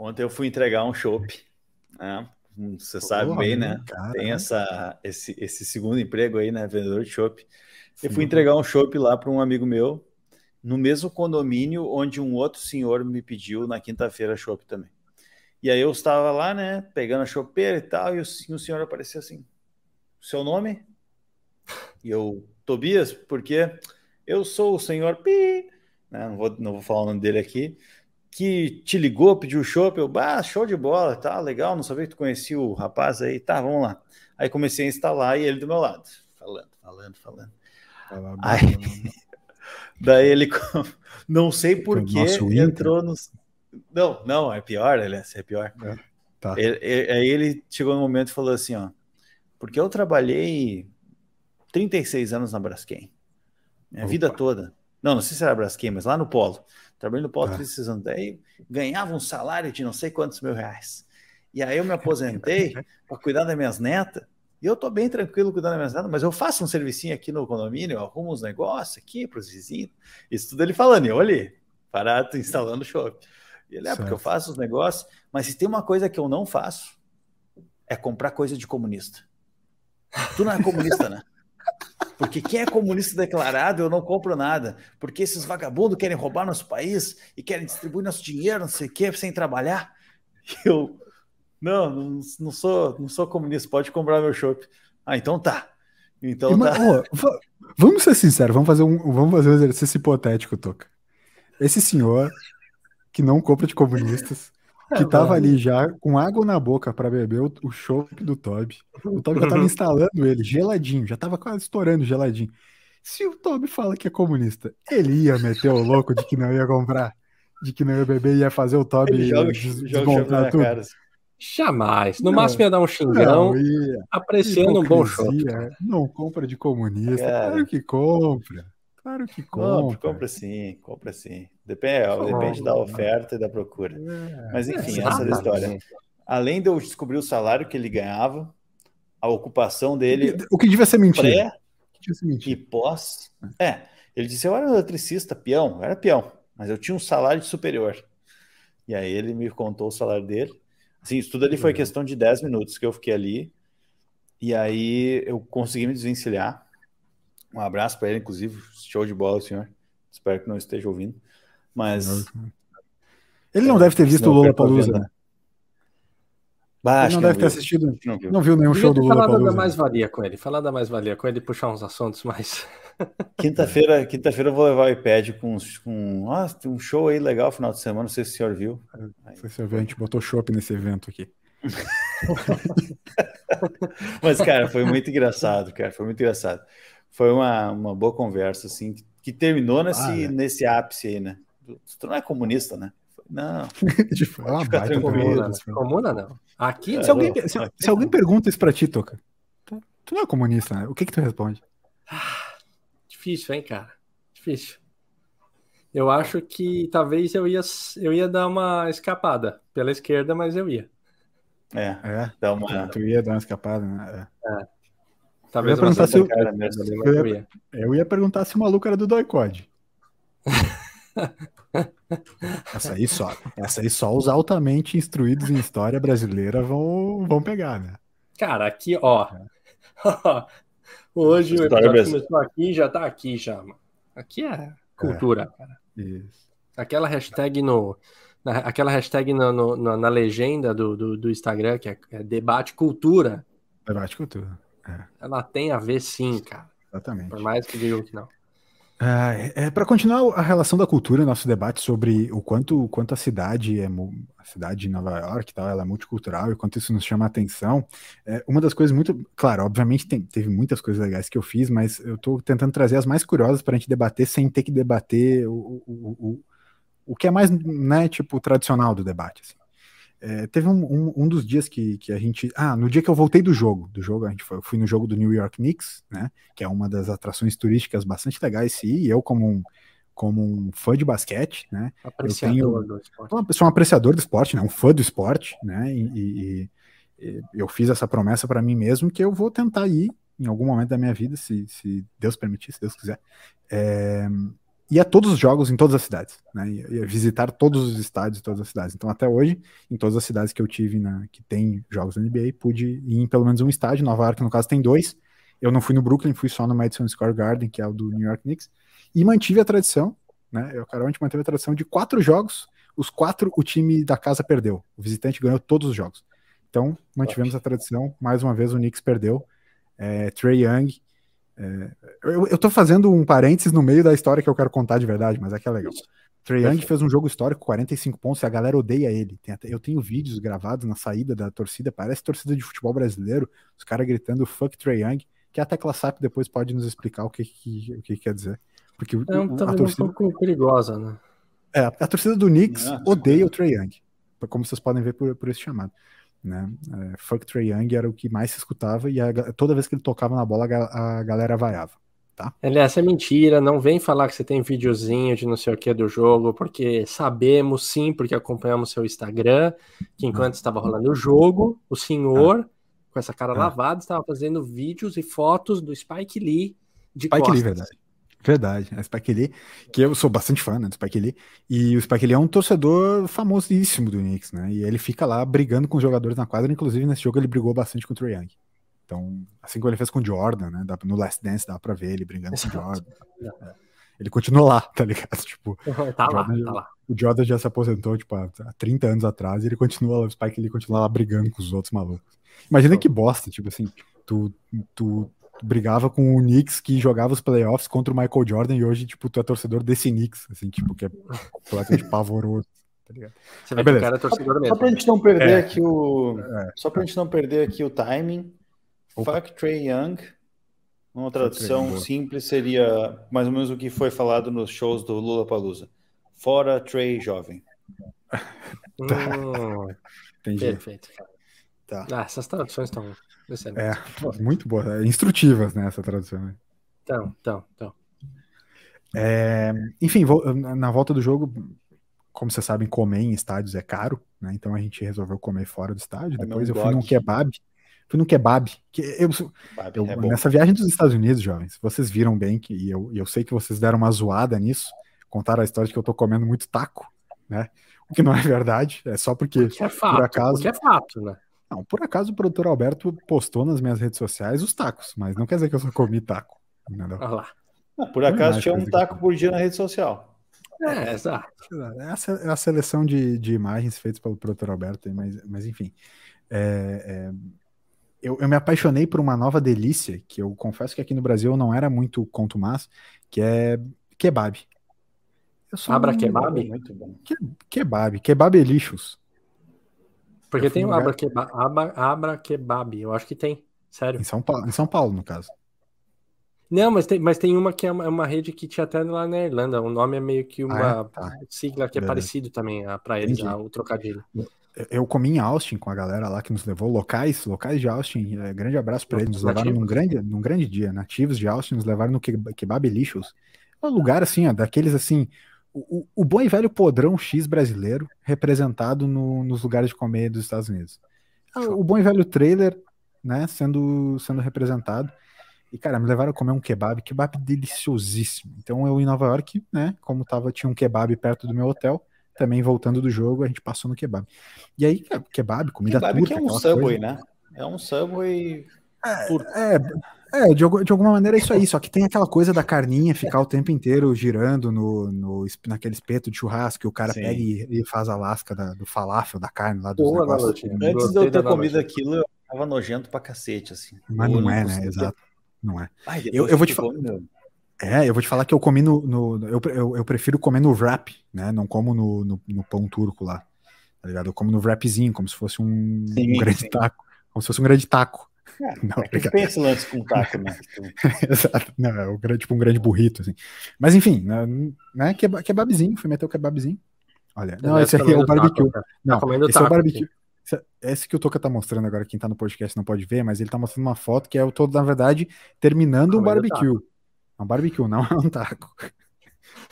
Ontem eu fui entregar um chopp. Né? Você Porra, sabe bem, né? Cara. Tem essa, esse, esse segundo emprego aí, né? Vendedor de chopp. Eu fui entregar um chopp lá para um amigo meu, no mesmo condomínio onde um outro senhor me pediu na quinta-feira chopp também. E aí eu estava lá, né, pegando a chopeira e tal, e o, e o senhor apareceu assim: seu nome? E eu, Tobias, porque eu sou o senhor Pi, né, não, vou, não vou falar o nome dele aqui que te ligou, pediu chopp, eu, bah, show de bola, tá legal, não sabia que tu conhecia o rapaz aí, tá, vamos lá. Aí comecei a instalar e ele do meu lado, falando, falando, falando. Aí, daí ele, não sei por que, entrou nos... Não, não, é pior, aliás, é pior. É, tá. Ele, ele, aí ele chegou no momento e falou assim, ó, porque eu trabalhei 36 anos na Braskem, minha Opa. vida toda. Não, não sei se era Braskem, mas lá no Polo. Trabalhei no Polo ah. 36 Daí ganhava um salário de não sei quantos mil reais. E aí eu me aposentei para cuidar das minhas netas. E eu tô bem tranquilo cuidando das minhas netas, mas eu faço um servicinho aqui no condomínio, eu arrumo uns negócios aqui para os vizinhos. Isso tudo ele falando, e eu olhei, parado instalando o shopping. E ele é, certo. porque eu faço os negócios, mas se tem uma coisa que eu não faço, é comprar coisa de comunista. Tu não é comunista, né? Porque quem é comunista declarado, eu não compro nada. Porque esses vagabundos querem roubar nosso país e querem distribuir nosso dinheiro, não sei o quê, sem trabalhar. Eu, não, não, sou, não sou comunista, pode comprar meu chopp. Ah, então tá. Então tá. vamos ser sinceros, vamos fazer um, vamos fazer um exercício hipotético, Toca. Esse senhor que não compra de comunistas que tava ali já com água na boca para beber o, o chopp do Toby. O Toby já tava instalando ele, geladinho, já tava quase estourando geladinho. Se o Toby fala que é comunista, ele ia meter o louco de que não ia comprar, de que não ia beber, ia fazer o Toby joga, desmontar tudo. Cara. Jamais. No não, máximo ia dar um xingão, apreciando um bom chopp. Não compra de comunista, cara. claro que compra. Claro que compra. compra sim, compra sim. Depende, depende da oferta e da procura. É, Mas enfim, é, essa é a história. Além de eu descobrir o salário que ele ganhava, a ocupação dele. O que devia ser mentira. Pré e pós. É, ele disse: eu era eletricista, peão, eu era peão, mas eu tinha um salário superior. E aí ele me contou o salário dele. Assim, isso tudo ali foi questão de 10 minutos que eu fiquei ali. E aí eu consegui me desvencilhar um abraço para ele, inclusive. Show de bola, senhor. Espero que não esteja ouvindo. Mas. Ele não é, deve ter visto o Lula Palusa. Né? Bah, ele não deve não ter assistido. Não viu, não viu nenhum show do Lula Palusa. Falar da mais-valia com ele. Falar da mais-valia com ele e puxar uns assuntos mais. Quinta-feira, quinta-feira eu vou levar o iPad com, com ah, um show aí legal final de semana. Não sei se o senhor viu. Não sei se o senhor viu, a gente botou shopping nesse evento aqui. Mas, cara, foi muito engraçado, cara. Foi muito engraçado foi uma, uma boa conversa, assim, que, que terminou nesse, ah, é. nesse ápice aí, né? Tu não é comunista, né? Não. tipo, é uma Fica baita comuna, assim. comuna não. Aqui, é, se, alguém, se, aqui se alguém pergunta isso pra ti, Toca, tu, tu, não é comunista, né? O que que tu responde? Ah, difícil, hein, cara? Difícil. Eu acho que talvez eu ia, eu ia dar uma escapada pela esquerda, mas eu ia. É, é. Dá uma... Tu ia dar uma escapada, né? É. é. Talvez eu ia perguntar se o... eu, ia... eu ia perguntar se o maluco era do Doicode. essa aí só, essa aí só os altamente instruídos em história brasileira vão, vão pegar, né? Cara, aqui, ó. É. Hoje o episódio começou aqui já tá aqui já, mano. Aqui é cultura, é. cara. Isso. Aquela hashtag no. Na, aquela hashtag no, no, na legenda do, do, do Instagram, que é, é debate cultura. Debate cultura. É. Ela tem a ver sim, cara. Exatamente. Por mais que digam que não. É, é para continuar a relação da cultura, nosso debate sobre o quanto, quanto a cidade é a cidade de Nova York, tal, ela é multicultural e quanto isso nos chama a atenção. É, uma das coisas muito, claro, obviamente tem, teve muitas coisas legais que eu fiz, mas eu estou tentando trazer as mais curiosas para a gente debater sem ter que debater o, o, o, o que é mais, né, tipo, tradicional do debate. Assim. É, teve um, um, um, dos dias que, que a gente. Ah, no dia que eu voltei do jogo, do jogo, a gente foi, eu fui no jogo do New York Knicks, né? Que é uma das atrações turísticas bastante legais, sim, e eu, como um, como um fã de basquete, né? Apreciador eu tenho, do esporte. Sou um apreciador do esporte, né? Um fã do esporte, né? E, e, e eu fiz essa promessa para mim mesmo que eu vou tentar ir em algum momento da minha vida, se, se Deus permitir, se Deus quiser. É, e a todos os jogos em todas as cidades, né? E, visitar todos os estádios em todas as cidades. Então, até hoje, em todas as cidades que eu tive na, que tem jogos da NBA, pude ir em pelo menos um estádio. Nova York, no caso, tem dois. Eu não fui no Brooklyn, fui só no Madison Square Garden, que é o do New York Knicks, e mantive a tradição, né? Eu, Carol, a gente manteve a tradição de quatro jogos, os quatro o time da casa perdeu. O visitante ganhou todos os jogos. Então, mantivemos a tradição. Mais uma vez, o Knicks perdeu. É, Trey Young é, eu, eu tô fazendo um parênteses no meio da história que eu quero contar de verdade, mas é que é legal. Trey Young fez um jogo histórico, 45 pontos, e a galera odeia ele. Até, eu tenho vídeos gravados na saída da torcida, parece torcida de futebol brasileiro, os caras gritando fuck Trey Young, que a Tecla SAP depois pode nos explicar o que, que, o que quer dizer. Porque é um, a torcida... um pouco perigosa, né? É, a torcida do Knicks odeia o Trey Young, como vocês podem ver por, por esse chamado. Né? É, Fuck Trey Young era o que mais se escutava e a, toda vez que ele tocava na bola a, a galera vaiava. Tá? Aliás, é mentira, não vem falar que você tem videozinho de não sei o que do jogo, porque sabemos sim, porque acompanhamos seu Instagram, que enquanto estava rolando o jogo, o senhor, ah. com essa cara ah. lavada, estava fazendo vídeos e fotos do Spike Lee de Spike costas. Lee, verdade. Verdade, a Spike Lee, que eu sou bastante fã né, do Spike Lee, e o Spike Lee é um torcedor famosíssimo do Knicks, né? E ele fica lá brigando com os jogadores na quadra, inclusive nesse jogo ele brigou bastante com o Trae Young. Então, assim como ele fez com o Jordan, né? No Last Dance dá pra ver ele brigando Exato. com o Jordan. É. Ele continua lá, tá ligado? Tipo, tá lá, Jordan, tá lá. O Jordan já se aposentou, tipo, há 30 anos atrás, e ele continua lá, o Spike Lee continua lá brigando com os outros malucos. Imagina que bosta, tipo assim, tu, tu brigava com o Knicks que jogava os playoffs contra o Michael Jordan e hoje, tipo, tu é torcedor desse Knicks, assim, tipo, que é completamente pavoroso. Tá ligado? Você vai o cara é torcedor mesmo. Só pra gente não perder é. aqui o. É. Só pra gente não perder aqui o timing. Opa. Fuck Trey Young. Uma tradução simples seria mais ou menos o que foi falado nos shows do Lula Palusa. Fora Trey jovem. tá. Hum, Entendi. Perfeito. Tá. Ah, essas traduções estão é, muito boa. É, instrutivas, né, essa tradução. Né? Então, então, então. É, enfim, na volta do jogo, como vocês sabem, comer em estádios é caro, né? Então a gente resolveu comer fora do estádio. Depois eu fui num kebab. Fui num kebab. Que eu, eu é nessa viagem dos Estados Unidos, jovens, vocês viram bem que e eu, eu sei que vocês deram uma zoada nisso, contaram a história de que eu tô comendo muito taco, né? O que não é verdade, é só porque, porque é fato, por acaso. Porque é fato, né? Não, por acaso o produtor Alberto postou nas minhas redes sociais os tacos, mas não quer dizer que eu só comi taco. Entendeu? Olha lá. Ah, por acaso tinha um taco por dia na rede social. É, exato. É a, seleção de, de imagens feitas pelo produtor Alberto, mas, mas enfim. É, é, eu, eu, me apaixonei por uma nova delícia, que eu confesso que aqui no Brasil eu não era muito contumaz, que é kebab. Abra um... kebab? Muito bom. Que, kebab, kebab é lixos. Porque tem o Abra, Kebab, Abra, Abra Kebab, eu acho que tem, sério. Em São Paulo, em São Paulo no caso. Não, mas tem, mas tem uma que é uma, é uma rede que tinha até lá na Irlanda. O nome é meio que uma ah, tá. sigla que é parecido também para eles, o trocadilho. Eu comi em Austin com a galera lá que nos levou, locais, locais de Austin. É, grande abraço para eles. Nos levaram num grande, num grande dia. Nativos de Austin nos levaram no Kebab Lixos. É um lugar assim, ó, daqueles assim, o, o bom e velho podrão X brasileiro representado no, nos lugares de comer dos Estados Unidos. Ah, o bom e velho trailer, né, sendo, sendo representado. E, cara, me levaram a comer um kebab, kebab deliciosíssimo. Então, eu em Nova York, né, como tava, tinha um kebab perto do meu hotel, também voltando do jogo, a gente passou no kebab. E aí, kebab, comida kebab turca. que é um Subway, coisa. né? É um Subway é, é, é, de, de alguma maneira é isso aí, só que tem aquela coisa da carninha ficar o tempo inteiro girando no, no, naquele espeto de churrasco que o cara Sim. pega e, e, faz a lasca da, do falafel, da carne lá dos Boa, negócios. Antes de eu ter comido aquilo, eu tava nojento pra cacete, assim. Mas não, não é, né? Exato. Não é. Ai, eu, eu vou te falar. É, eu vou te falar que eu comi no. no eu, eu, eu, prefiro comer no wrap, né? Não como no, no, no, pão turco lá. Tá ligado? Eu como no wrapzinho, como se fosse um, sim, um grande sim. taco. Como se fosse um grande taco. É, não, é tem esse lance com taco, né? Exato. Não, é o, tipo um grande burrito, assim. Mas enfim, né, né kebabzinho, fui meter o kebabzinho. Olha, não, esse aqui é o barbecue. Taco, não, esse taco, é o barbecue. Aqui. Esse que o Toca tá mostrando agora, quem tá no podcast não pode ver, mas ele tá mostrando uma foto que é o todo, na verdade, terminando um barbecue. É um barbecue, não é um taco.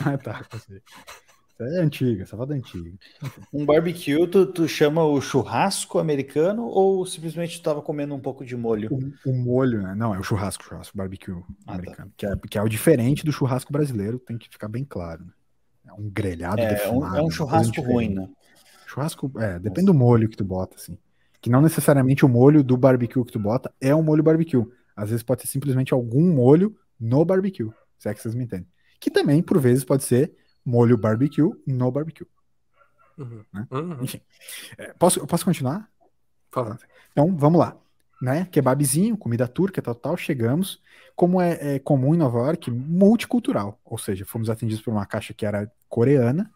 Não é taco, assim. É antiga, essa foto é antiga. Um barbecue, tu, tu chama o churrasco americano ou simplesmente tu tava comendo um pouco de molho? O, o molho, né? Não, é o churrasco, churrasco, barbecue ah, tá. americano. Tá. Que, é, que é o diferente do churrasco brasileiro, tem que ficar bem claro. Né? É um grelhado é, defumado. É um churrasco ruim, né? Churrasco, é, depende do molho que tu bota, assim. Que não necessariamente o molho do barbecue que tu bota é um molho barbecue. Às vezes pode ser simplesmente algum molho no barbecue. Se é que vocês me entendem. Que também, por vezes, pode ser molho barbecue no barbecue. Uhum. Né? Uhum. Enfim. É, posso, posso continuar? Fala. Então, vamos lá. Né? Kebabzinho, comida turca, tal, tal. Chegamos. Como é, é comum em Nova York, multicultural. Ou seja, fomos atendidos por uma caixa que era coreana,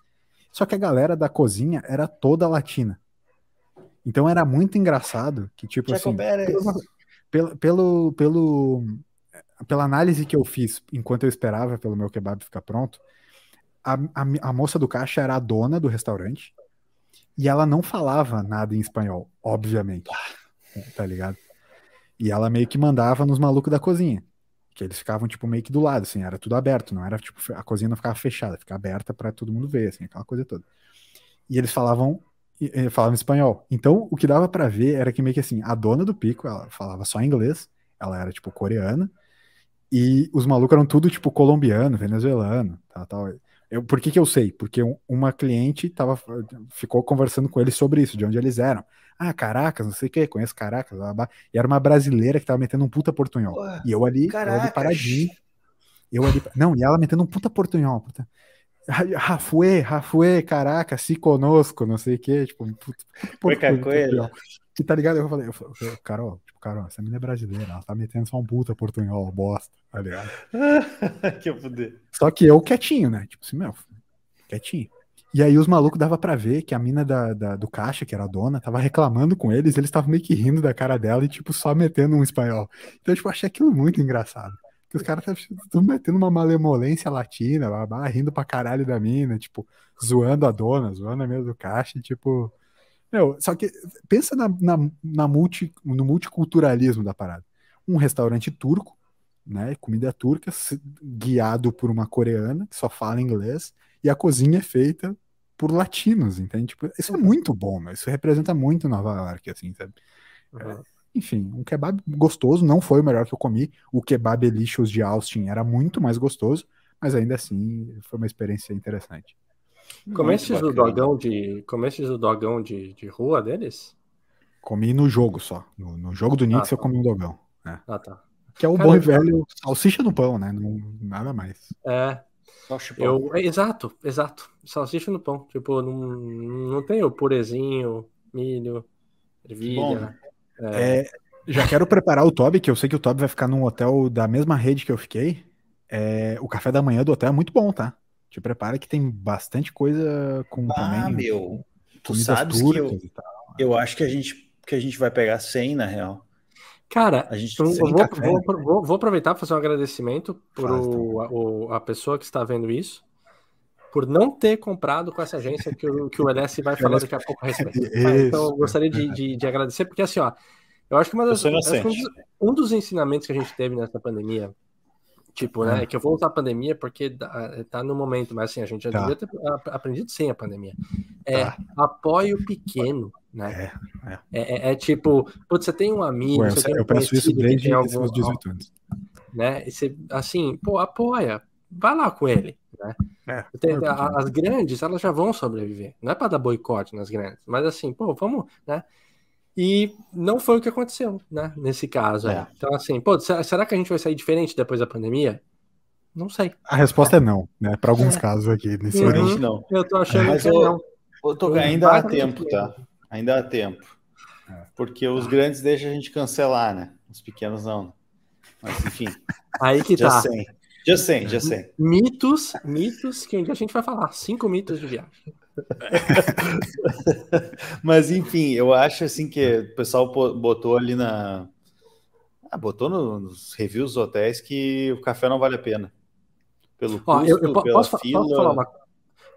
só que a galera da cozinha era toda latina. Então era muito engraçado que, tipo Checo assim, pelo, pelo, pelo, pela análise que eu fiz enquanto eu esperava pelo meu kebab ficar pronto, a, a, a moça do caixa era a dona do restaurante e ela não falava nada em espanhol, obviamente. Tá ligado? E ela meio que mandava nos malucos da cozinha. Que eles ficavam, tipo, meio que do lado, assim, era tudo aberto, não era, tipo, a cozinha não ficava fechada, ficava aberta para todo mundo ver, assim, aquela coisa toda. E eles falavam, falavam espanhol. Então, o que dava para ver era que meio que assim, a dona do pico, ela falava só inglês, ela era, tipo, coreana, e os malucos eram tudo, tipo, colombiano, venezuelano, tal, tal. Eu, por que que eu sei? Porque uma cliente tava, ficou conversando com eles sobre isso, de onde eles eram. Ah, Caracas, não sei o que, conheço Caracas, blá, blá. e era uma brasileira que tava metendo um puta portunhol. Ué, e eu ali, eu ali paradinho. Eu ali, não, e ela metendo um puta portunhol. Puta. Rafue, Rafue, caraca, se conosco, não sei o que, tipo, um puta, puta portunhol. E tá ligado? Eu falei, eu falei, Carol, tipo, Carol, essa menina é brasileira, ela tá metendo só um puta portunhol, bosta, tá ligado? que eu poder. Só que eu quietinho, né? Tipo assim, meu, quietinho. E aí os malucos dava para ver que a mina da, da, do caixa, que era a dona, tava reclamando com eles, eles estavam meio que rindo da cara dela e, tipo, só metendo um espanhol. Então, tipo, eu achei aquilo muito engraçado. Que os caras estavam metendo uma malemolência latina, babá, rindo pra caralho da mina, tipo, zoando a dona, zoando a mina do caixa, e, tipo. Meu, só que pensa na, na, na multi, no multiculturalismo da parada. Um restaurante turco, né? Comida turca, guiado por uma coreana que só fala inglês, e a cozinha é feita por latinos, entende? Tipo, isso é muito bom, mas isso representa muito Nova York, assim, sabe? Uhum. Enfim, um kebab gostoso, não foi o melhor que eu comi. O kebab Elicious de Austin era muito mais gostoso, mas ainda assim foi uma experiência interessante. Comestes o dogão de. Comestes o dogão de, de rua deles? Comi no jogo só. No, no jogo do Knicks ah, tá. eu comi um dogão. É. Ah, tá. Que é o Cara, bom e velho salsicha no pão, né? Não, nada mais. É, eu, é, exato, exato. Salsicha no pão. Tipo, não, não tem o purezinho, milho, ervilha. É. É, já quero preparar o Toby, que eu sei que o Toby vai ficar num hotel da mesma rede que eu fiquei. É, o café da manhã do hotel é muito bom, tá? Te prepara que tem bastante coisa com ah, também. meu. Tu sabes que eu, eu acho que a, gente, que a gente vai pegar 100, na real. Cara, a gente eu vou, vou, vou, vou, aproveitar para fazer um agradecimento por o, o, a pessoa que está vendo isso, por não ter comprado com essa agência que o, que o LS vai falar daqui a pouco a respeito. então, eu gostaria de, de, de, agradecer, porque assim, ó, eu acho que uma das, um, dos, um dos ensinamentos que a gente teve nessa pandemia Tipo, né? É. Que eu vou usar a pandemia porque tá no momento, mas assim, a gente já tá. devia ter aprendido sem a pandemia. É tá. apoio pequeno, né? É, é. é, é, é tipo, putz, você tem um amigo. Ué, você tem um eu penso isso desde algum, os 18 anos. Né? E você, assim, pô, apoia, vai lá com ele. Né? É, tem, as grandes, elas já vão sobreviver. Não é para dar boicote nas grandes, mas assim, pô, vamos, né? E não foi o que aconteceu, né? Nesse caso. É. Então, assim, pô, será que a gente vai sair diferente depois da pandemia? Não sei. A resposta é, é não, né? Para alguns é. casos aqui. Nesse uhum. não. Eu tô achando Mas que eu, não. Eu tô, ainda há tempo, tá? Ainda há tempo. É. Porque os grandes deixam a gente cancelar, né? Os pequenos não. Mas enfim. Aí que já tá. Sei. Já sei, já sei. Mitos, mitos que a gente vai falar. Cinco mitos de viagem. Mas enfim, eu acho assim que o pessoal botou ali na. Ah, botou nos reviews dos hotéis que o café não vale a pena. Pelo custo, Ó, eu, eu, pela posso, fila. Posso falar, uma,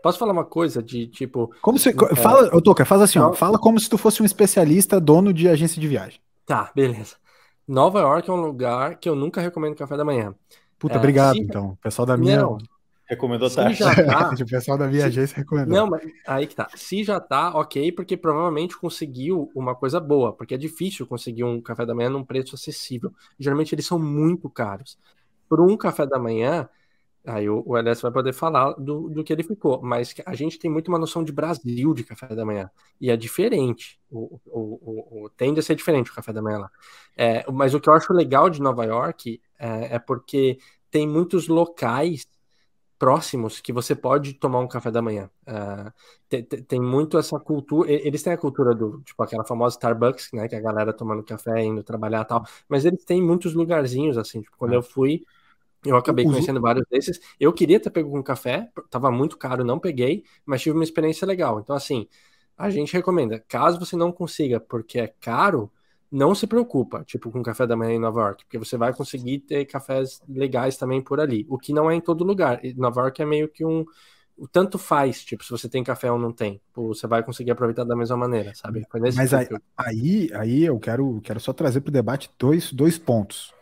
Posso falar uma coisa de tipo. Como se. É... Fala, ô Toca, faz assim, ó. Fala como se tu fosse um especialista dono de agência de viagem. Tá, beleza. Nova York é um lugar que eu nunca recomendo café da manhã. Puta, é, obrigado, se... então. O pessoal da minha. Não, Recomendou tarde. Já tá, o pessoal da minha se, agência recomendou. Não, mas aí que tá. Se já tá, ok, porque provavelmente conseguiu uma coisa boa, porque é difícil conseguir um café da manhã num preço acessível. Geralmente eles são muito caros. Por um café da manhã, Aí o, o vai poder falar do, do que ele ficou, mas a gente tem muito uma noção de Brasil de café da manhã, e é diferente, o, o, o tende a ser diferente o café da manhã lá. É, mas o que eu acho legal de Nova York é, é porque tem muitos locais próximos que você pode tomar um café da manhã. Uh, tem, tem, muito essa cultura. Eles têm a cultura do, tipo, aquela famosa Starbucks, né? Que a galera tomando café, indo trabalhar e tal. Mas eles têm muitos lugarzinhos, assim. Tipo, quando ah. eu fui, eu acabei conhecendo vários desses. Eu queria ter pego um café, tava muito caro, não peguei, mas tive uma experiência legal. Então, assim, a gente recomenda, caso você não consiga, porque é caro, não se preocupa, tipo, com café da manhã em Nova York, porque você vai conseguir ter cafés legais também por ali, o que não é em todo lugar. Nova York é meio que um. O tanto faz, tipo, se você tem café ou não tem, você vai conseguir aproveitar da mesma maneira, sabe? Mas aí, aí, aí, eu quero, quero só trazer para o debate dois, dois pontos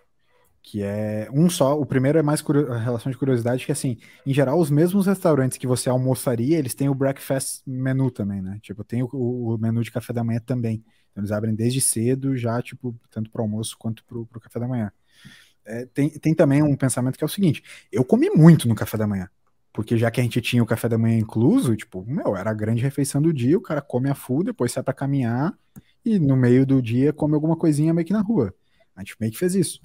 que é um só. O primeiro é mais relação de curiosidade, que assim, em geral, os mesmos restaurantes que você almoçaria, eles têm o breakfast menu também, né? Tipo, tem o, o menu de café da manhã também. Então, eles abrem desde cedo, já, tipo, tanto para almoço quanto para o café da manhã. É, tem, tem também um pensamento que é o seguinte: eu comi muito no café da manhã. Porque já que a gente tinha o café da manhã incluso, tipo, meu, era a grande refeição do dia, o cara come a full, depois sai para caminhar e no meio do dia come alguma coisinha meio que na rua. A gente meio que fez isso.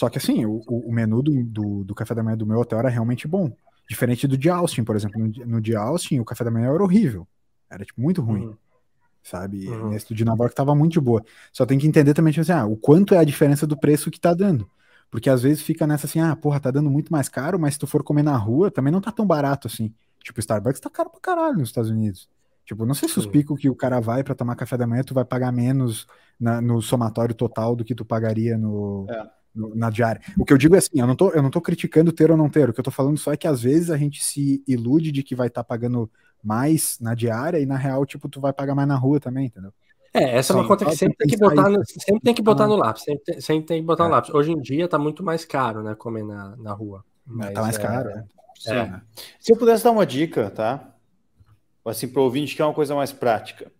Só que assim, o, o menu do, do, do, café da manhã do meu hotel era realmente bom. Diferente do de Austin, por exemplo. No, no de Austin, o café da manhã era horrível. Era, tipo, muito ruim. Uhum. Sabe? Uhum. Nesse do de Nova York tava muito de boa. Só tem que entender também, tipo assim, ah, o quanto é a diferença do preço que tá dando. Porque às vezes fica nessa assim, ah, porra, tá dando muito mais caro, mas se tu for comer na rua, também não tá tão barato assim. Tipo, Starbucks tá caro pra caralho nos Estados Unidos. Tipo, não sei se os picos que o cara vai para tomar café da manhã, tu vai pagar menos na, no somatório total do que tu pagaria no, é na diária. O que eu digo é assim, eu não tô, eu não tô criticando ter ou não ter, o que eu tô falando só é que às vezes a gente se ilude de que vai estar tá pagando mais na diária e na real, tipo, tu vai pagar mais na rua também, entendeu? É, essa Sim, é uma conta que sempre tem que botar no, sempre tem que botar no lápis, sempre, sempre tem que botar é. no lápis. Hoje em dia tá muito mais caro, né, comer na, na rua. Mas, tá mais é, caro, né? é. é. Se eu pudesse dar uma dica, tá? Assim, pro ouvinte que é uma coisa mais prática.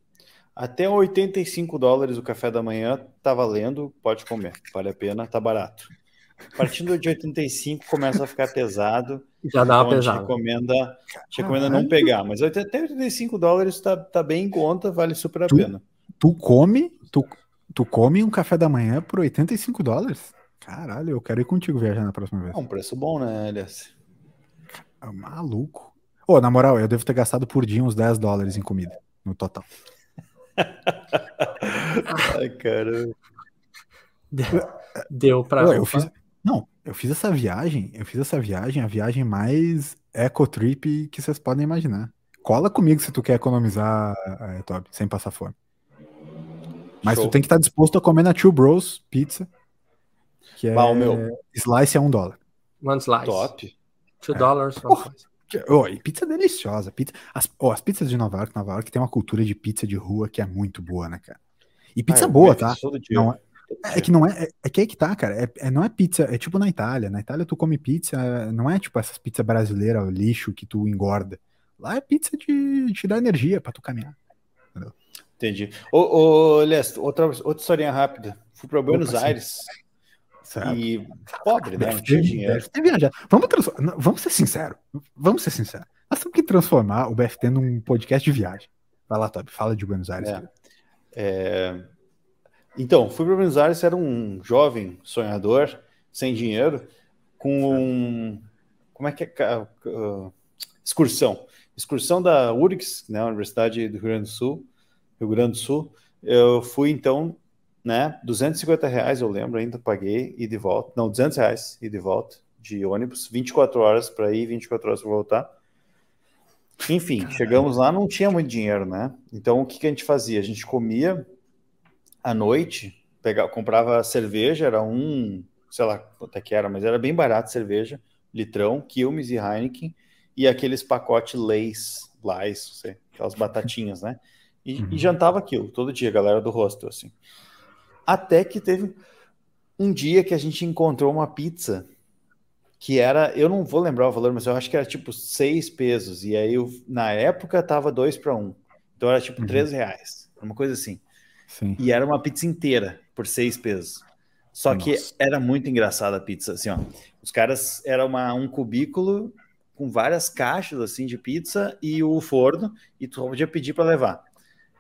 Até 85 dólares o café da manhã tá valendo, pode comer, vale a pena, tá barato. Partindo de 85 começa a ficar pesado. Já dá uma então pesada. Recomenda, te recomenda não pegar, mas até 85 dólares tá, tá bem em conta, vale super a tu, pena. Tu come, tu, tu come um café da manhã por 85 dólares? Caralho, eu quero ir contigo viajar na próxima vez. É um preço bom, né, Elias? É maluco. Ô, oh, na moral, eu devo ter gastado por dia uns 10 dólares em comida no total. Ai, cara. Deu pra. eu fiz, não, eu fiz essa viagem. Eu fiz essa viagem, a viagem mais eco trip que vocês podem imaginar. Cola comigo se tu quer economizar, é, Toby, sem passar fome. Mas Show. tu tem que estar disposto a comer na Two Bros Pizza. Que é. Bah, meu. Slice é um dólar. One slice. Top. Two é. dollars. Oh, e pizza deliciosa. Pizza, as, oh, as pizzas de Nova York, Nova York tem uma cultura de pizza de rua que é muito boa, né, cara? E pizza ah, boa, tá? Não, é, é que não é, é, é, que aí que tá, cara. É, é, não é pizza, é tipo na Itália. Na Itália tu come pizza, não é tipo essas pizzas brasileiras, lixo que tu engorda. Lá é pizza de te dar energia pra tu caminhar. Entendeu? Entendi. Ô, ô Leste, outra, outra historinha rápida. Fui pra Buenos Opa, Aires. Certo. E pobre, né? Não tinha dinheiro. Vamos, vamos ser sinceros. Vamos ser sinceros. Nós temos que transformar o BFT num podcast de viagem. Vai lá, Tobi, fala de Buenos Aires. É. É... Então, fui para Buenos Aires, era um jovem sonhador, sem dinheiro, com um. Como é que é? Uh, excursão. Excursão da URGS, né, Universidade do Rio Grande do Sul. Rio Grande do Sul. Eu fui, então, né? 250 reais, eu lembro, ainda paguei e de volta. Não, 200 reais e de volta de ônibus, 24 horas para ir, 24 horas para voltar. Enfim, Caramba. chegamos lá, não tinha muito dinheiro, né? Então o que, que a gente fazia? A gente comia à noite, pegava, comprava cerveja, era um, sei lá quanto é que era, mas era bem barato cerveja, litrão, Quilmes e Heineken, e aqueles pacotes Lays, Lays, sei, aquelas batatinhas, né? E, uhum. e, jantava aquilo todo dia, galera do hostel, assim. Até que teve um dia que a gente encontrou uma pizza que era, eu não vou lembrar o valor, mas eu acho que era tipo seis pesos. E aí, eu, na época, tava dois para um. Então era tipo uhum. três reais, uma coisa assim. Sim. E era uma pizza inteira por seis pesos. Só Nossa. que era muito engraçada a pizza, assim, ó. Os caras era uma, um cubículo com várias caixas assim de pizza e o forno e tu podia pedir para levar.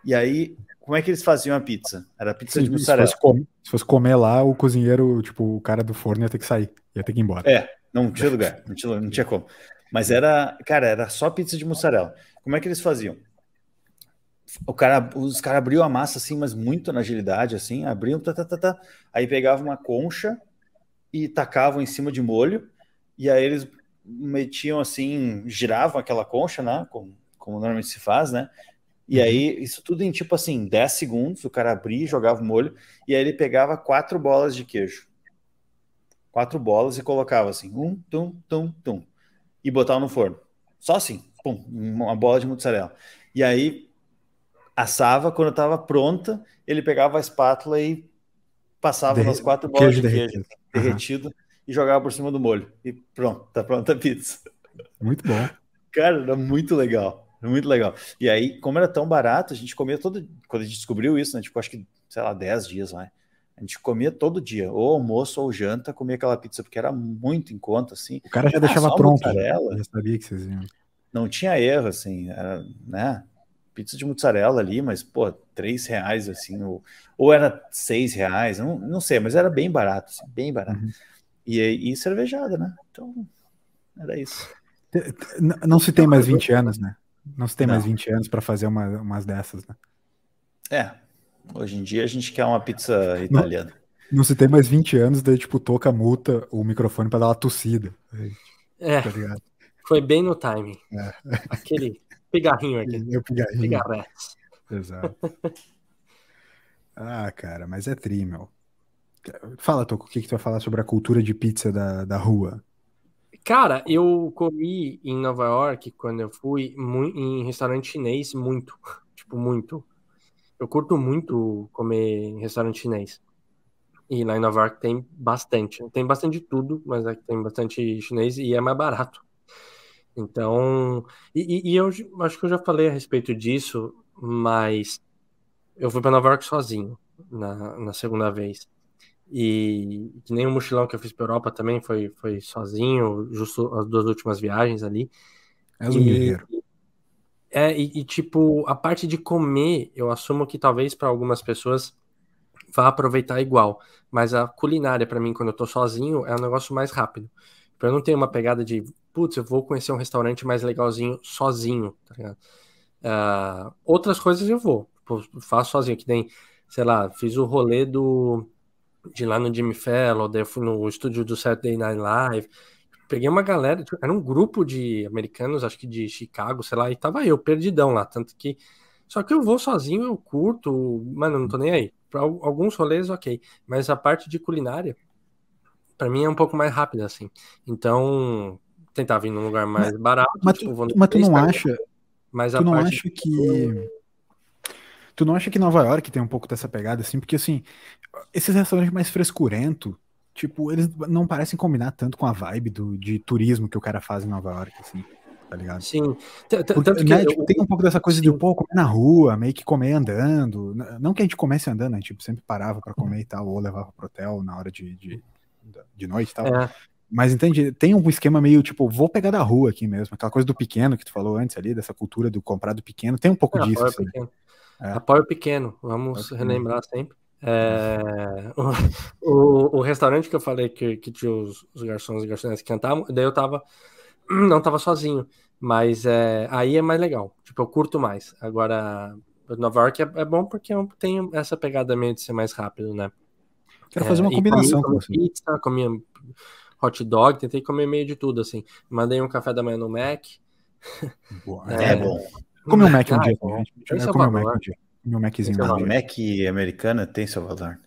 E aí, como é que eles faziam a pizza? Era pizza Sim, de mussarela. Se fosse, comer, se fosse, comer, lá, o cozinheiro, tipo, o cara do forno ia ter que sair, ia ter que ir embora. É, não tinha lugar, não tinha, não tinha como. Mas era, cara, era só pizza de mussarela. Como é que eles faziam? O cara, os caras abriam a massa assim, mas muito na agilidade, assim, abriam, tá, tá, tá, tá, aí pegavam uma concha e tacavam em cima de molho, e aí eles metiam assim, giravam aquela concha, né, como, como normalmente se faz, né, e uhum. aí, isso tudo em tipo assim, 10 segundos, o cara abria, jogava o molho, e aí ele pegava quatro bolas de queijo. Quatro bolas e colocava assim, um, tum, tum, tum. E botava no forno. Só assim, pum, uma bola de mozzarella. E aí assava, quando estava pronta, ele pegava a espátula e passava nas quatro bolas de queijo derretido, derretido uhum. e jogava por cima do molho. E pronto, tá pronta a pizza. Muito bom. Cara, era muito legal. Muito legal. E aí, como era tão barato, a gente comia todo. Quando a gente descobriu isso, né? Tipo, acho que, sei lá, 10 dias, vai. A gente comia todo dia, ou almoço ou janta, comia aquela pizza, porque era muito em conta, assim. O cara já ah, deixava pronto. Mussarela, já sabia que vocês iam. Não tinha erro, assim, era, né? Pizza de mussarela ali, mas, pô, três reais, assim, ou, ou era seis reais, não, não sei, mas era bem barato, assim, bem barato. Uhum. E, e cervejada, né? Então, era isso. Não se tem mais 20 anos, né? Não se tem não. mais 20 anos para fazer uma, umas dessas, né? É. Hoje em dia a gente quer uma pizza italiana. Não, não se tem mais 20 anos, daí, tipo, toca multa o microfone para dar uma tossida. É. Tá foi bem no timing. É. Aquele pigarrinho aqui. Meu pigarrinho. Exato. ah, cara, mas é tri, meu. Fala, Toco, o que, que tu vai falar sobre a cultura de pizza da, da rua? Cara, eu comi em Nova York, quando eu fui, em restaurante chinês, muito. Tipo, muito. Eu curto muito comer em restaurante chinês. E lá em Nova York tem bastante. Tem bastante de tudo, mas aqui tem bastante chinês e é mais barato. Então, e, e eu acho que eu já falei a respeito disso, mas eu fui para Nova York sozinho na, na segunda vez. E que nem o mochilão que eu fiz para Europa também foi, foi sozinho, justo as duas últimas viagens ali. É guerreiro. É, e, e, tipo, a parte de comer, eu assumo que talvez para algumas pessoas vá aproveitar igual. Mas a culinária, para mim, quando eu tô sozinho, é um negócio mais rápido. Eu não ter uma pegada de, putz, eu vou conhecer um restaurante mais legalzinho sozinho, tá ligado? Uh, outras coisas eu vou, tipo, faço sozinho, que nem, sei lá, fiz o rolê do de lá no Jimmy Fallon, daí eu fui no estúdio do Saturday Night Live, peguei uma galera, tipo, era um grupo de americanos, acho que de Chicago, sei lá, e tava eu, perdidão lá, tanto que, só que eu vou sozinho, eu curto, mano, não tô nem aí, para alguns rolês, ok, mas a parte de culinária, para mim é um pouco mais rápida, assim, então, tentar vir num lugar mais mas, barato, mas, tipo, tu, mas tu não acha, mas tu não acha que Tu não acha que Nova York tem um pouco dessa pegada, assim? Porque, assim, esses restaurantes mais frescurento, tipo, eles não parecem combinar tanto com a vibe do, de turismo que o cara faz em Nova York, assim, tá ligado? Sim. Porque, né, tipo, tem um pouco dessa coisa Sim. de, pô, comer na rua, meio que comer andando. Não que a gente comece andando, né? Tipo, sempre parava para comer e tal, ou levava pro hotel na hora de, de, de noite e tal. É. Mas entende? Tem um esquema meio tipo, vou pegar da rua aqui mesmo. Aquela coisa do pequeno que tu falou antes ali, dessa cultura do comprar do pequeno. Tem um pouco é, disso. Assim. É. Apoio pequeno, vamos relembrar sempre. É, o, o, o, restaurante que eu falei que, que tinha os, os garçons e garçonetes que cantavam, daí eu tava, não tava sozinho, mas é, aí é mais legal, tipo, eu curto mais. Agora, Nova York é, é bom porque tem essa pegada meio de ser mais rápido, né? Quero fazer uma é, combinação com você. Pizza, comia hot dog, tentei comer meio de tudo, assim. Mandei um café da manhã no Mac. Boa, é, é bom. Come um Mac um dia, gente. Eu comi um Mac um dia. Meu Maczinho. Uma Mac americana tem seu valor.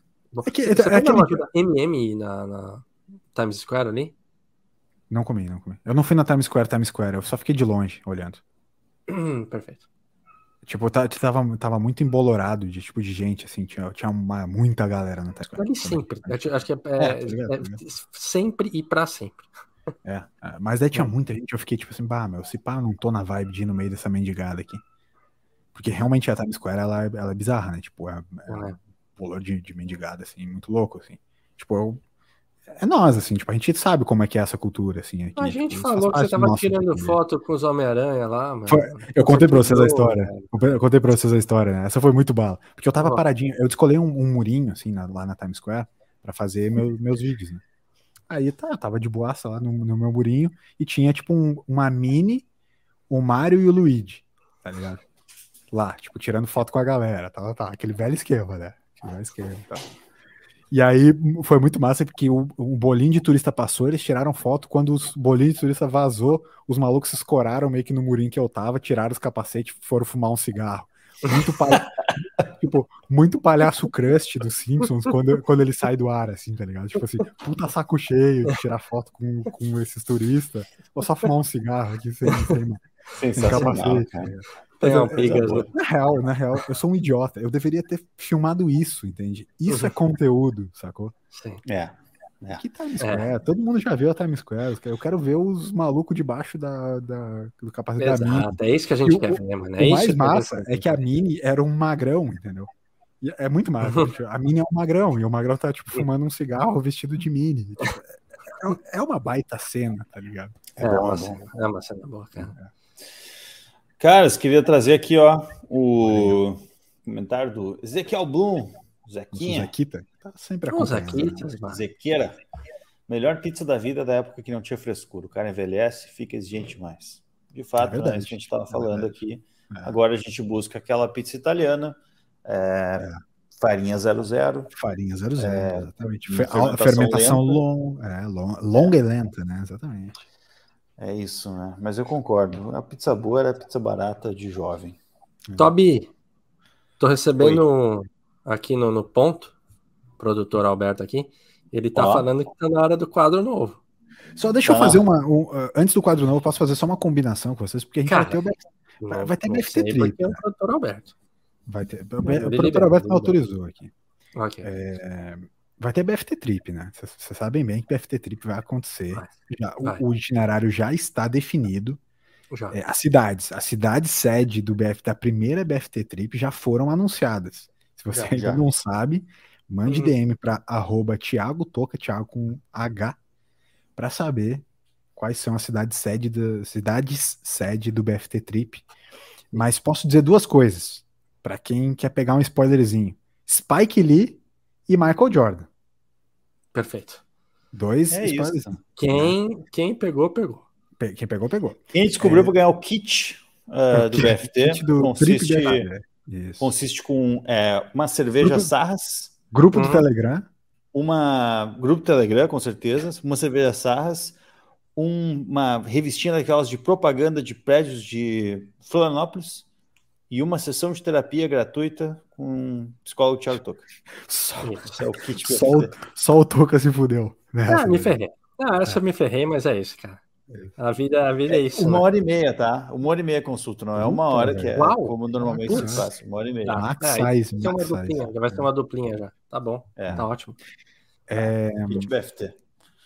É que, é, é aquele... MM na, na, Times Square ali? Não comi, não comi. Eu não fui na Times Square, Times Square, eu só fiquei de longe olhando. Perfeito. Tipo, tá- tava, tava muito embolorado de tipo de gente, assim, tinha, tinha uma, muita galera na Times Square. Ali sempre. Acho- que é, É, é- tá é tá ligado. sempre e pra sempre. É, é, mas daí tinha muita gente, eu fiquei tipo assim, bah, meu, se pá, não tô na vibe de ir no meio dessa mendigada aqui. Porque realmente a Times Square, ela, é- ela é bizarra, né? Tipo, é, é um É. bolor de, de mendigada, assim, muito louco, assim. Tipo, eu- é nós, assim, tipo, a gente sabe como é que é essa cultura, assim. Aqui, A gente tipo, falou que você tava nosso tirando foto com os Homem-Aranha lá, mano. Foi- Eu contei pra vocês a história. Eu contei pra vocês a história, né? Essa foi muito bala. Porque eu tava paradinho, eu descolei um, um murinho, assim, na- lá na Times Square, pra fazer meu- meus vídeos, né? Aí tá, eu tava de boaça lá no, no meu murinho e tinha, tipo, um- uma mini, o Mario e o Luigi, tá ligado? Lá, tipo, tirando foto com a galera, tá, tá, aquele velho esquema, né? Aquele velho esquema, tá. E aí foi muito massa porque o, o bolinho de turista passou, eles tiraram foto. Quando os bolinhos de turista vazou, os malucos escoraram meio que no murinho que eu tava, tiraram os capacetes foram fumar um cigarro. Muito, palha... tipo, muito palhaço crust dos Simpsons quando, quando ele sai do ar, assim, tá ligado? Tipo assim, puta saco cheio de tirar foto com, com esses turistas. Vou só fumar um cigarro aqui sem, sem, sem Sensacional, capacete. cara. né? Tem Mas uma eu- piga, eu- na real, na real, eu sou um idiota. Eu deveria ter filmado isso, entende? Isso é conteúdo, sacou? Sim. É. Que Times Square? Todo mundo já viu a Times Square. Eu quero ver os malucos debaixo da, da, do capacete da Mini. Exato, é isso que a gente E o- quer ver, mano. É o isso mais que massa é que a Mini era um magrão, entendeu? E É muito massa. tipo, A Mini é um magrão, e o magrão tá, tipo, fumando um cigarro vestido de Mini. Tipo, é- é uma baita cena, tá ligado? É, bom, uma é cena, é uma cena boa, cara. Caras, queria trazer aqui, ó, o comentário do Ezequiel Bloom, O Zequinha, Zequita tá sempre acompanhando. aqui, mano. Zequeira. Melhor pizza da vida da época que não tinha frescura. O cara envelhece, fica exigente mais. De fato, É verdade. é isso que a gente estava É falando verdade. aqui. É. Agora a gente busca aquela pizza italiana, é, farinha 00, Farinha 00, É, exatamente. Fe- fermentação fermentação lenta. long, é, long- longa e lenta, né? Exatamente. É isso, né? Mas eu concordo. A pizza boa era a pizza barata de jovem. Tobi, tô recebendo aqui no, no ponto, produtor Alberto aqui, ele tá falando que tá na hora do quadro novo. Só deixa eu Tá. fazer uma. um, uh, antes do quadro novo, eu posso fazer só uma combinação com vocês, porque a gente Cara, vai ter o Back- Vai- vai ter não BFT Trip, é o produtor Alberto. vai ter. O produtor libera, Alberto me autorizou aqui. Ok. É, vai ter BFT Trip, né? Vocês sabem bem que BFT Trip vai acontecer. Vai. Já- o- Vai. o, itinerário já está definido. Já. É, as cidades, a cidade sede do BF, da primeira BFT Trip já foram anunciadas. Se você Já, ainda já. não sabe, mande Uhum. DM para arroba Thiago Toca, Thiago com H, para saber quais são as cidades sede, da, cidades sede do BFT Trip. Mas posso dizer duas coisas, para quem quer pegar um spoilerzinho. Spike Lee e Michael Jordan. Perfeito. Dois É. Quem, quem pegou, pegou. Pe- Quem pegou, pegou. Quem descobriu para ganhar o kit uh, do BFT Kit do consiste, Trip BFT. Isso. consiste com é, uma cerveja Grupo- Sarras, Grupo do Uhum. Telegram. uma grupo Telegram, com certeza, uma cerveja Sarras, um- uma revistinha daquelas de propaganda de prédios de Florianópolis e uma sessão de terapia gratuita com o psicólogo Thiago Toca. Só, é o kit Só só o Toca se fudeu. né? Ah, me ferrei. Ah, essa eu me ferrei, mas é isso, cara. A vida, a vida é isso. Uma né? hora e meia, tá? Uma hora e meia consulta, não é uma Puta, hora que é Uau! como normalmente se faz. Uma hora e meia. Tá. Max Ah, size, vai ser uma max size. duplinha, já vai ser uma duplinha já. Tá bom. É. Tá ótimo. É, BFT.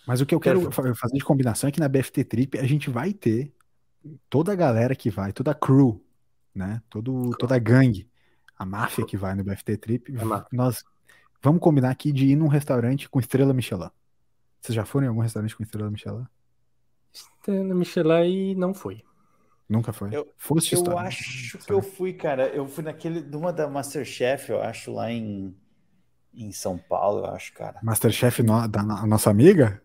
mas o que eu quero Perfeito. fa- fazer de combinação é que na BFT Trip a gente vai ter toda a galera que vai, toda a crew, né? Todo, toda a gangue, a máfia que vai no BFT Trip. Nós vamos combinar aqui de ir num restaurante com estrela Michelin. Vocês já foram em algum restaurante com estrela Michelin? No Michelin e não foi. Nunca foi. Eu- Foste Eu história. acho que eu fui, cara. Eu fui naquele, numa da Masterchef, eu acho, lá em, em São Paulo, eu acho, cara. Masterchef no- da no- nossa amiga?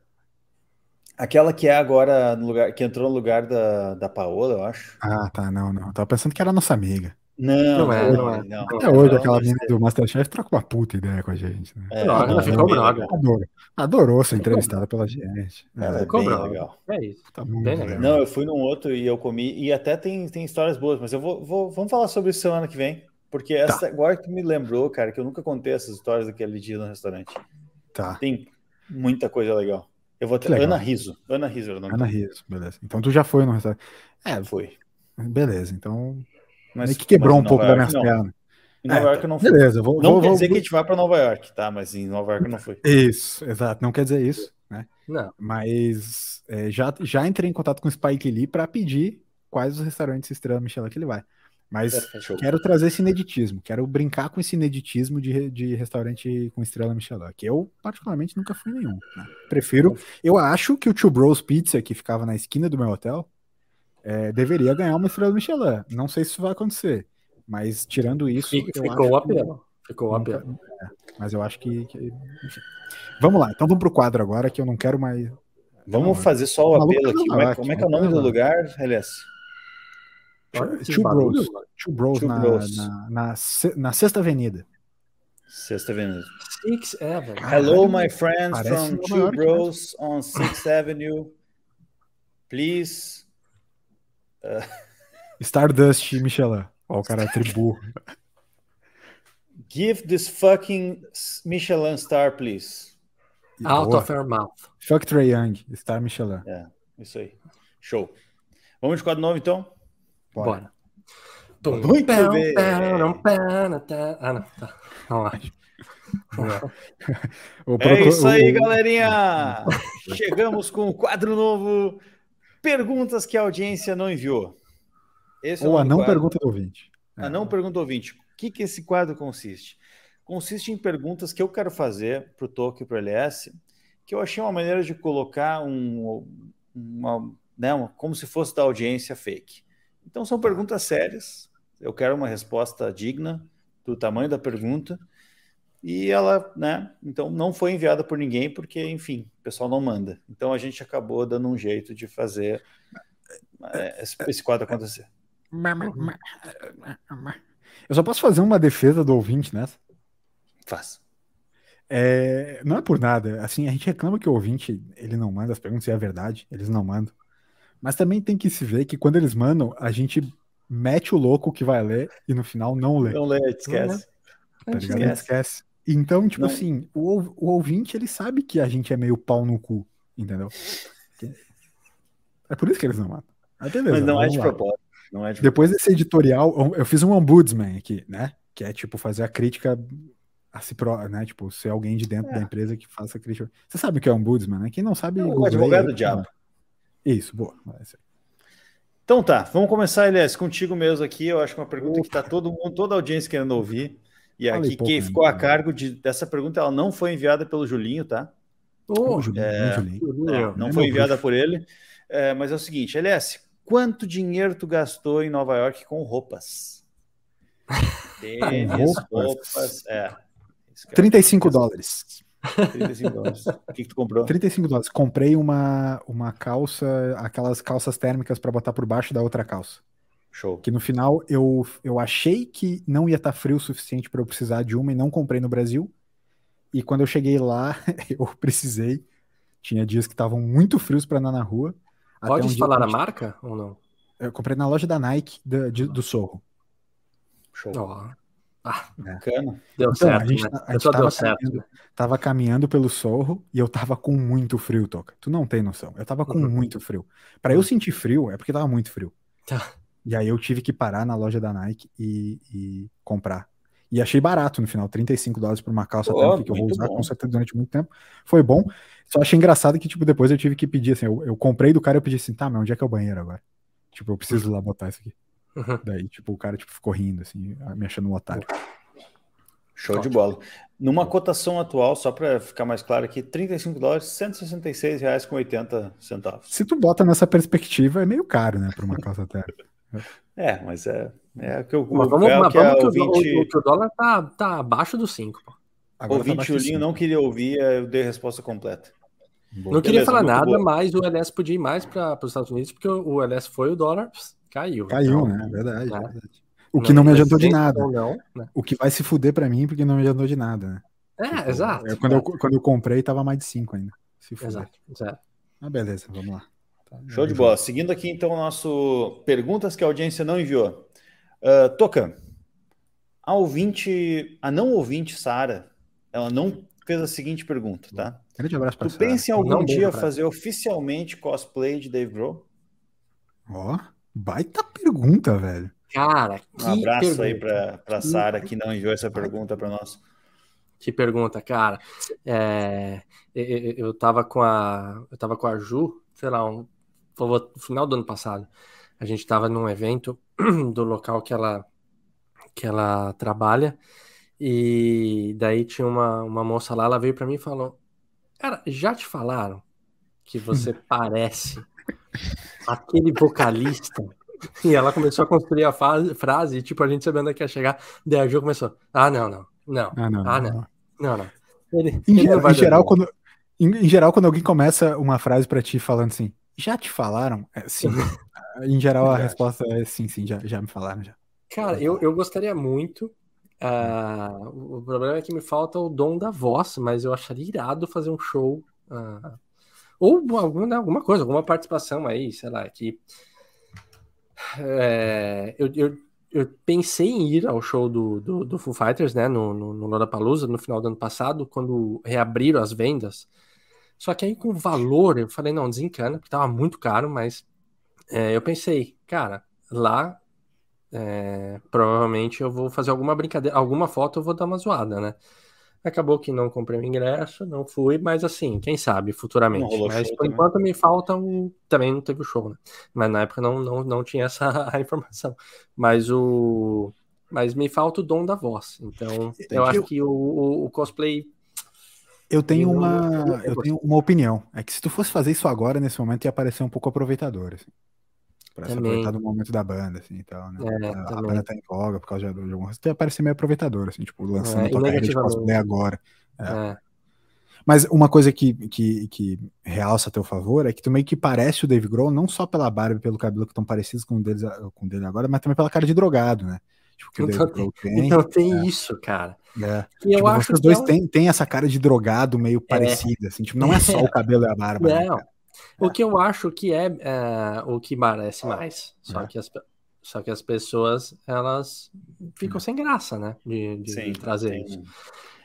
Aquela que é agora no lugar, que entrou no lugar da, da Paola, eu acho. Ah, tá, não, não. Eu tava pensando que era nossa amiga. Não, Não é, não, é. não. Até hoje Não, aquela deve menina ser. do Masterchef troca uma puta ideia com a gente, né? É, Não, ela não, ficou brother. legal. Adorou. Adorou ser entrevistada pela gente. Ela é É, Ficou bravo. legal. É isso. tá muito bem legal. legal. Não, eu fui num outro e eu comi, e até tem, tem histórias boas, mas eu vou, vou- vamos falar sobre isso semana que vem, porque Tá. essa, agora que me lembrou, cara, que eu nunca contei essas histórias daquele dia no restaurante. Tá. Tem muita coisa legal. Eu vou ter Ana Riso. Ana Riso, não. Ana Riso, beleza. Então tu já foi no restaurante. É, foi. Beleza, então. Mas que quebrou um pouco York, da minha perna. Em Nova é, York não foi. Beleza, vou, não vou, quer vou, dizer vou... que a gente vai para Nova York, tá? Mas em Nova York não foi. Isso, exato. Não quer dizer isso, né? Não. Mas é, já, já entrei em contato com o Spike Lee para pedir quais os restaurantes estrela Michelin que ele vai. Mas é, quero trazer esse ineditismo, quero brincar com esse ineditismo de, de restaurante com estrela Michelin, que eu particularmente nunca fui nenhum. Né? Prefiro. Eu acho que o Two Bros Pizza, que ficava na esquina do meu hotel, é, deveria ganhar uma estrela Michelin. Não sei se isso vai acontecer, mas tirando isso. Ficou o apelo. Ficou o apelo. É, mas eu acho que. que vamos lá, então vamos pro quadro agora, que eu não quero mais. Vamos não, fazer só o apelo aqui. Como é, como é que é o nome do lugar, Elias? Two Bros. Two Bros, Two na, Bros. Na, na, na, Sexta Avenida. Sexta Avenida. Sixth Avenue. Hello, my friends from Two Bros on Sixth Avenue. Please. Uh... Stardust Michelin. Ó, o cara é tribu. Give this fucking Michelin star, please. Out Boa. of your mouth. Fuck Trey Young, Star Michelin. É, isso aí. Show. Vamos de quadro novo, então? Bora. Bora. Muito bem. Ah, não. Tá. Vamos lá. é isso aí, galerinha! Chegamos com o quadro novo. Perguntas que a audiência não enviou. Esse é Ou é a não quadro. pergunta do ouvinte. A não pergunta do ouvinte. O que, que esse quadro consiste? Consiste em perguntas que eu quero fazer para o Toque e para o LS, que eu achei uma maneira de colocar um, uma, né, uma, como se fosse da audiência fake. Então são perguntas sérias. Eu quero uma resposta digna do tamanho da pergunta. E ela, né? Então não foi enviada por ninguém, porque, enfim, o pessoal não manda. Então a gente acabou dando um jeito de fazer é, esse quadro acontecer. Eu só posso fazer uma defesa do ouvinte nessa? Faz. É, não é por nada. Assim, a gente reclama que o ouvinte ele não manda as perguntas, e é verdade, eles não mandam. Mas também tem que se ver que quando eles mandam, a gente mete o louco que vai ler e no final não lê. Não lê, esquece. Tá ligado? Esquece. esquece. Então, tipo não. assim, o, o ouvinte ele sabe que a gente é meio pau no cu, entendeu? É por isso que eles não mandam. Ah, beleza, Mas não é de propósito. Não é de Depois desse editorial, eu fiz um ombudsman aqui, né? Que é tipo fazer a crítica a si pro, né? Tipo, ser alguém de dentro é. da empresa que faça a crítica. Você sabe o que é ombudsman, né? Quem não sabe. É o advogado do diabo. Isso, boa. Então tá, vamos começar, Elias, contigo mesmo aqui. Eu acho que é uma pergunta Opa. que tá todo mundo, toda a audiência querendo ouvir. E Falei aqui, quem ficou a cargo de, dessa pergunta, ela não foi enviada pelo Julinho, tá? Oh, Julinho, é, Julinho. É, não foi enviada por ele. É, mas é o seguinte, Elias, Quanto dinheiro tu gastou em Nova York com roupas? Tênis, roupas. É. 35 dólares. 35 dólares. O que, que, tu comprou? 35 dólares. Comprei uma, uma calça, aquelas calças térmicas para botar por baixo da outra calça. Show. Que no final eu, eu achei que não ia estar tá frio o suficiente para eu precisar de uma e não comprei no Brasil. E quando eu cheguei lá, eu precisei. Tinha dias que estavam muito frios para andar na rua. Pode um falar a marca ou não? Eu comprei na loja da Nike do, de, do Sorro. Show. Oh. Ah, é. bacana. Deu então, certo. A gente, né? a gente tava, caminhando, né? tava caminhando pelo Sorro e eu tava com muito frio, Toca. Tu não tem noção. Eu tava com uhum. muito frio. Para eu sentir frio, é porque tava muito frio. Tá. E aí eu tive que parar na loja da Nike e, e comprar. E achei barato no final, 35 dólares por uma calça oh, que eu vou usar bom. com certeza durante muito tempo. Foi bom. Só achei engraçado que, tipo, depois eu tive que pedir, assim, eu, eu comprei do cara e eu pedi assim, tá, mas onde é que é o banheiro agora? Tipo, eu preciso lá botar isso aqui. Uhum. Daí, tipo, o cara, tipo, ficou rindo, assim, me achando um otário. Show Ótimo. de bola. Numa cotação atual, só para ficar mais claro aqui, 35 dólares, 166 reais com 80 centavos. Se tu bota nessa perspectiva, é meio caro, né, para uma calça térmica. É, mas é, é que eu mas vamos, é mas que, vamos que, o, o, o, dólar tá, tá abaixo dos 5. O ouvinte tá Julinho não queria ouvir, eu dei a resposta completa. Boa. Não queria falar nada, boa. mas o LS podia ir mais para os Estados Unidos, porque o LS foi o dólar caiu. Caiu, então, né? Verdade, né? verdade. O que não, não me adiantou de nada. Não, né? O que vai se fuder para mim, porque não me adiantou de nada, né? É, tipo, exato. Eu, quando, Eu, quando eu comprei, tava mais de 5 ainda. Se fuder. Exato, exato. Ah, beleza, vamos lá. Tá, Show de bola. Seguindo aqui, então, o nosso perguntas que a audiência não enviou. Uh, Toca, a ouvinte, a não ouvinte Sara, ela não fez a seguinte pergunta, tá? Grande abraço pra Tu pensa em algum dia fazer oficialmente cosplay de Dave Grohl? Ó, oh, baita pergunta, velho. Cara, que Um abraço pergunta. aí pra, pra Sara que não enviou essa pergunta para nós. Que pergunta, cara. É, eu, eu tava com a eu tava com a Ju, sei lá, um, no final do ano passado. A gente tava num evento do local que ela que ela trabalha e daí tinha uma, uma moça lá, ela veio para mim e falou: "Cara, já te falaram que você parece aquele vocalista e ela começou a construir a frase, e tipo, a gente sabendo que ia chegar, daí a Ju começou, ah, não, não, não, ah, não, ah, não, não, não. Ele, em, ele em geral, quando, em, em, geral, quando alguém começa uma frase para ti falando assim, já te falaram? É, sim. em geral, a resposta é sim, sim, já, já me falaram, já. Cara, eu, eu gostaria muito, uh, o problema é que me falta o dom da voz, mas eu acharia irado fazer um show... Uh, ou alguma, né, alguma coisa, alguma participação aí, sei lá, que é, eu, eu, eu, pensei em ir ao show do, do, do Foo Fighters, né, no, no, no Lollapalooza, no final do ano passado, quando reabriram as vendas. Só que aí com o valor, eu falei, não, desencana, porque tava muito caro, mas é, eu pensei, cara, lá é, provavelmente eu vou fazer alguma brincadeira, alguma foto eu vou dar uma zoada, né? Acabou que não comprei o ingresso, não fui, mas assim, quem sabe futuramente. Mas por também. enquanto me falta o. Também não teve o show, né? Mas na época não, não, não tinha essa informação. Mas o. Mas me falta o dom da voz. Então, eu, eu acho que o, o, o cosplay. Eu tenho uma. Eu tenho uma opinião. É que se tu fosse fazer isso agora, nesse momento, ia parecer um pouco aproveitador. Assim. Pra também. se aproveitar do momento da banda, assim, e tal, né? É, a, a, banda tá em voga por causa de, algum ia parecer meio aproveitador, assim, tipo, lançando é, tua carreira de cosplay agora. É. é. Mas uma coisa que, que, que realça a teu favor é que tu meio que parece o Dave Grohl, não só pela barba e pelo cabelo que estão parecidos com o, deles, com o dele agora, mas também pela cara de drogado, né? Tipo, que então, Grohl tem. Então tem é. isso, cara. É. E eu tipo, acho que dois é têm tem essa cara de drogado meio é. parecida, assim, tipo, não é só o cabelo e a barba. Né, não. Né, o que eu acho que é, é o que parece mais. Só, que as, só que as pessoas, elas ficam sem graça, né? De, de, Sim, de trazer isso.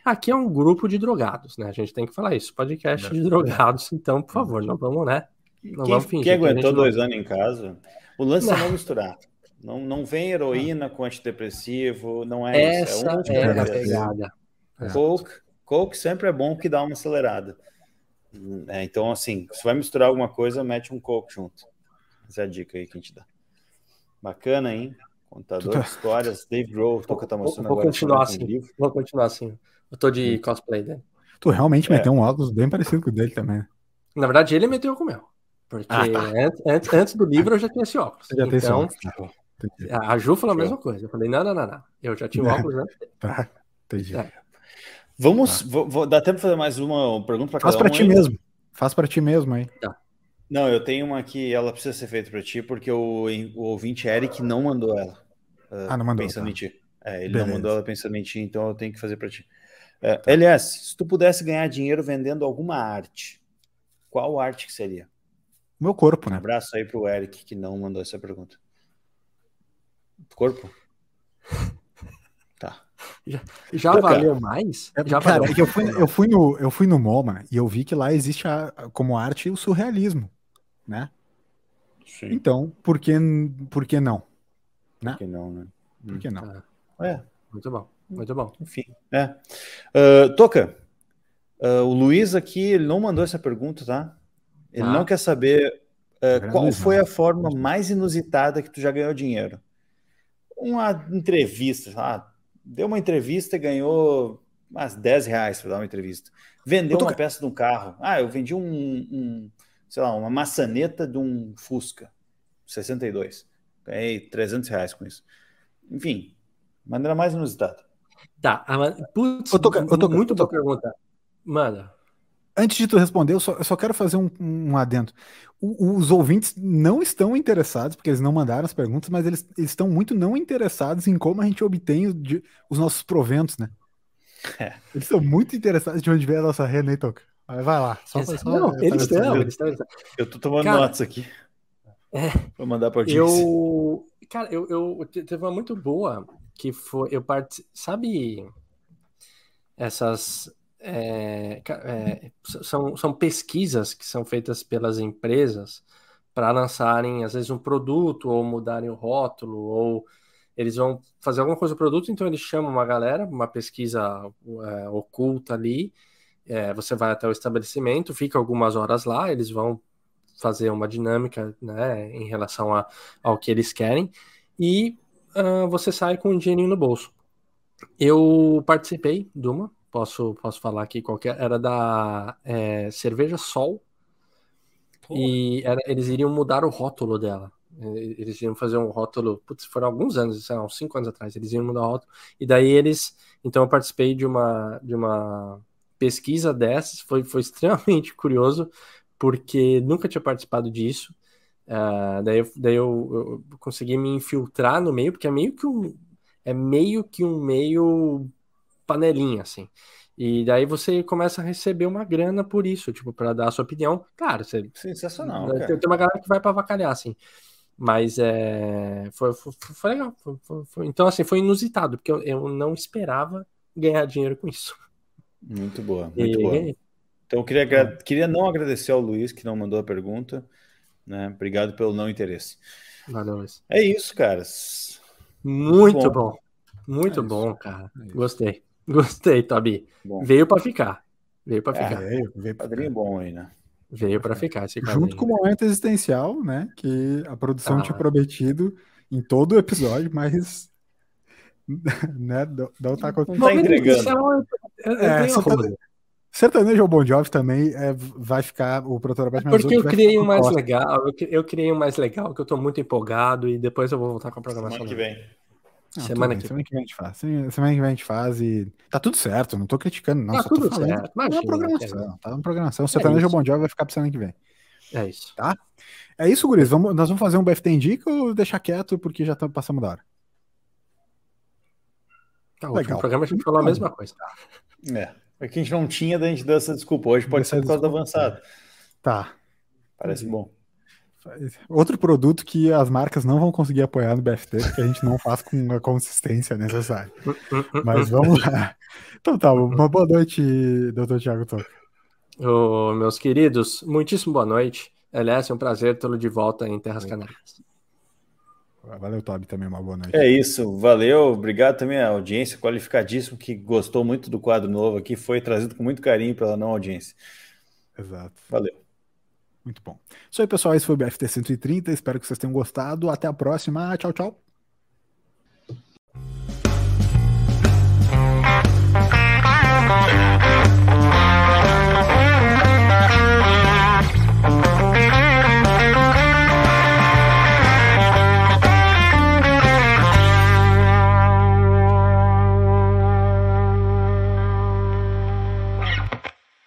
Aqui é um grupo de drogados, né? A gente tem que falar isso. Podcast de drogados, então, por favor, não vamos, né? Não quem, vamos fingir. Quem aguentou dois não... anos em casa, o lance não. é não misturar. Não, não vem heroína com antidepressivo, não é Essa isso. É, um é a pegada. Coke, Coke sempre é bom que dá uma acelerada. É, então, assim, se vai misturar alguma coisa, mete um coco junto. Essa é a dica aí que a gente dá. Bacana, hein? Contador de histórias, Dave Grohl, Toca tá mostrando vou, vou continuar assim. Livro. Vou continuar assim. Eu tô de cosplay dele. Tu realmente é. meteu um óculos bem parecido com o dele também. Na verdade, ele meteu com o meu. Porque ah, tá. antes, antes, antes, do livro eu já tinha esse óculos. Já então, Tá a Ju falou a mesma coisa. Eu falei, não, não, não, não. Eu já tinha o óculos antes. Tá, entendi. É. Vamos, tá. vou, vou, dá tempo de fazer mais uma pergunta para cada Faz para um ti aí? mesmo. Faz para ti mesmo aí. Tá. Não, eu tenho uma que ela precisa ser feita para ti, porque o, o ouvinte Eric não mandou ela. Uh, ah, não mandou. Pensando tá. em ti. É, ele Beleza. não mandou ela pensando em ti, então eu tenho que fazer para ti. Uh, tá. LS, se tu pudesse ganhar dinheiro vendendo alguma arte, qual arte que seria? Meu corpo, né? Um abraço aí pro Eric que não mandou essa pergunta. Corpo? Já, já valeu mais? É, já cara, valeu. É eu, fui, eu, fui no, eu fui no MoMA e eu vi que lá existe a, como arte o surrealismo, né? Sim. Então, por que, por que não? Né? Por que não, né? Por que não? Tá. É. Muito bom, muito bom. Enfim, é. Uh, Toca, uh, o Luiz aqui, ele não mandou essa pergunta, tá? Ele ah. não quer saber uh, qual foi a forma mais inusitada que tu já ganhou dinheiro. Uma entrevista, ah, deu uma entrevista e ganhou umas 10 reais para dar uma entrevista. Vendeu tô... uma peça de um carro. Ah, eu vendi um, um, sei lá, uma maçaneta de um Fusca 62. Ganhei 300 reais com isso. Enfim, maneira mais inusitada. Tá, putz, eu tô, eu tô, muito boa pergunta. Manda. Antes de tu responder, eu só, eu só quero fazer um, um adendo. O, os ouvintes não estão interessados, porque eles não mandaram as perguntas, mas eles, eles estão muito não interessados em como a gente obtém de, os nossos proventos, né? É. Eles estão muito interessados de onde vem a nossa renda, então. Vai lá. Só, só, não, eles estão, eles estão. Eu tô tomando cara, notas aqui. É, Vou mandar para Eu, cara, eu, eu teve uma muito boa que foi eu part... sabe essas é, é, são, são pesquisas que são feitas pelas empresas para lançarem, às vezes, um produto ou mudarem o rótulo, ou eles vão fazer alguma coisa do produto, então eles chamam uma galera, uma pesquisa é, oculta ali, é, você vai até o estabelecimento, fica algumas horas lá, eles vão fazer uma dinâmica né, em relação a, ao que eles querem, e uh, você sai com um dinheirinho no bolso. Eu participei de uma, posso, posso falar aqui qualquer, era da é, Cerveja Sol, e era, eles iriam mudar o rótulo dela. Eles iam fazer um rótulo, putz, foram alguns anos, sei lá, uns cinco anos atrás, eles iam mudar o rótulo, e daí eles, então eu participei de uma, de uma pesquisa dessas, foi, foi extremamente curioso, porque nunca tinha participado disso, uh, daí, eu, daí eu, eu consegui me infiltrar no meio, porque é meio que um, é meio que um meio panelinha, assim. E daí você começa a receber uma grana por isso, tipo, para dar a sua opinião. Claro, você. Sensacional. Tem, tem uma galera que vai para avacalhar, assim. Mas é, foi, foi, foi legal. Foi, então, assim, foi inusitado, porque eu, eu, não esperava ganhar dinheiro com isso. Muito boa, muito e... boa. Então, eu queria, é. queria não agradecer ao Luiz, que não mandou a pergunta. Né? Obrigado pelo não interesse. Valeu, Luiz. É isso, caras. Muito bom. bom. Muito é bom, cara. É Gostei. Gostei, Tobi. Veio para ficar. Veio para é, ficar. Veio, veio padrinho bom aí, né? Veio para ficar esse Junto com o momento existencial, né? Que a produção ah. tinha prometido em todo o episódio, mas. né, não tá acontecendo. Não tá entregando. É, é, Sertanejo ou Bon Jovi também é, vai ficar o Protorobet mais Porque eu criei um mais legal, eu, eu criei um mais legal, que eu tô muito empolgado e depois eu vou voltar com a programação. Semana que vem. Não, semana, que... semana que vem a gente faz. Semana que vem a gente faz e tá tudo certo, não tô criticando, não. Tá só tudo tô falando. certo. Imagina, tá na programação, tá na programação. O Sertanejo é Bon Jovi vai ficar pra semana que vem. É isso. Tá? É isso, Guris. Vamos, nós vamos fazer um BFT Indica ou deixar quieto porque já tá, passamos da hora? Tá, Legal. O programa a gente falou a mesma coisa. É. É que a gente não tinha, daí a gente deu essa desculpa. Hoje pode ser por causa do avançado. Tá. Parece bom. Outro produto que as marcas não vão conseguir apoiar no BFT, porque a gente não faz com a consistência necessária. Mas vamos lá. Então tá, uma boa noite, doutor Tiago Toca. Oh, meus queridos, muitíssimo boa noite. Aliás, é um prazer tê-lo de volta em Terras Canárias. Valeu, Tobi, também uma boa noite. É isso, valeu. Obrigado também à audiência qualificadíssimo que gostou muito do quadro novo aqui. Foi trazido com muito carinho pela não audiência. Exato. Valeu. Muito bom. Isso aí, pessoal. Esse foi o BFT 130. Espero que vocês tenham gostado. Até a próxima. Tchau, tchau.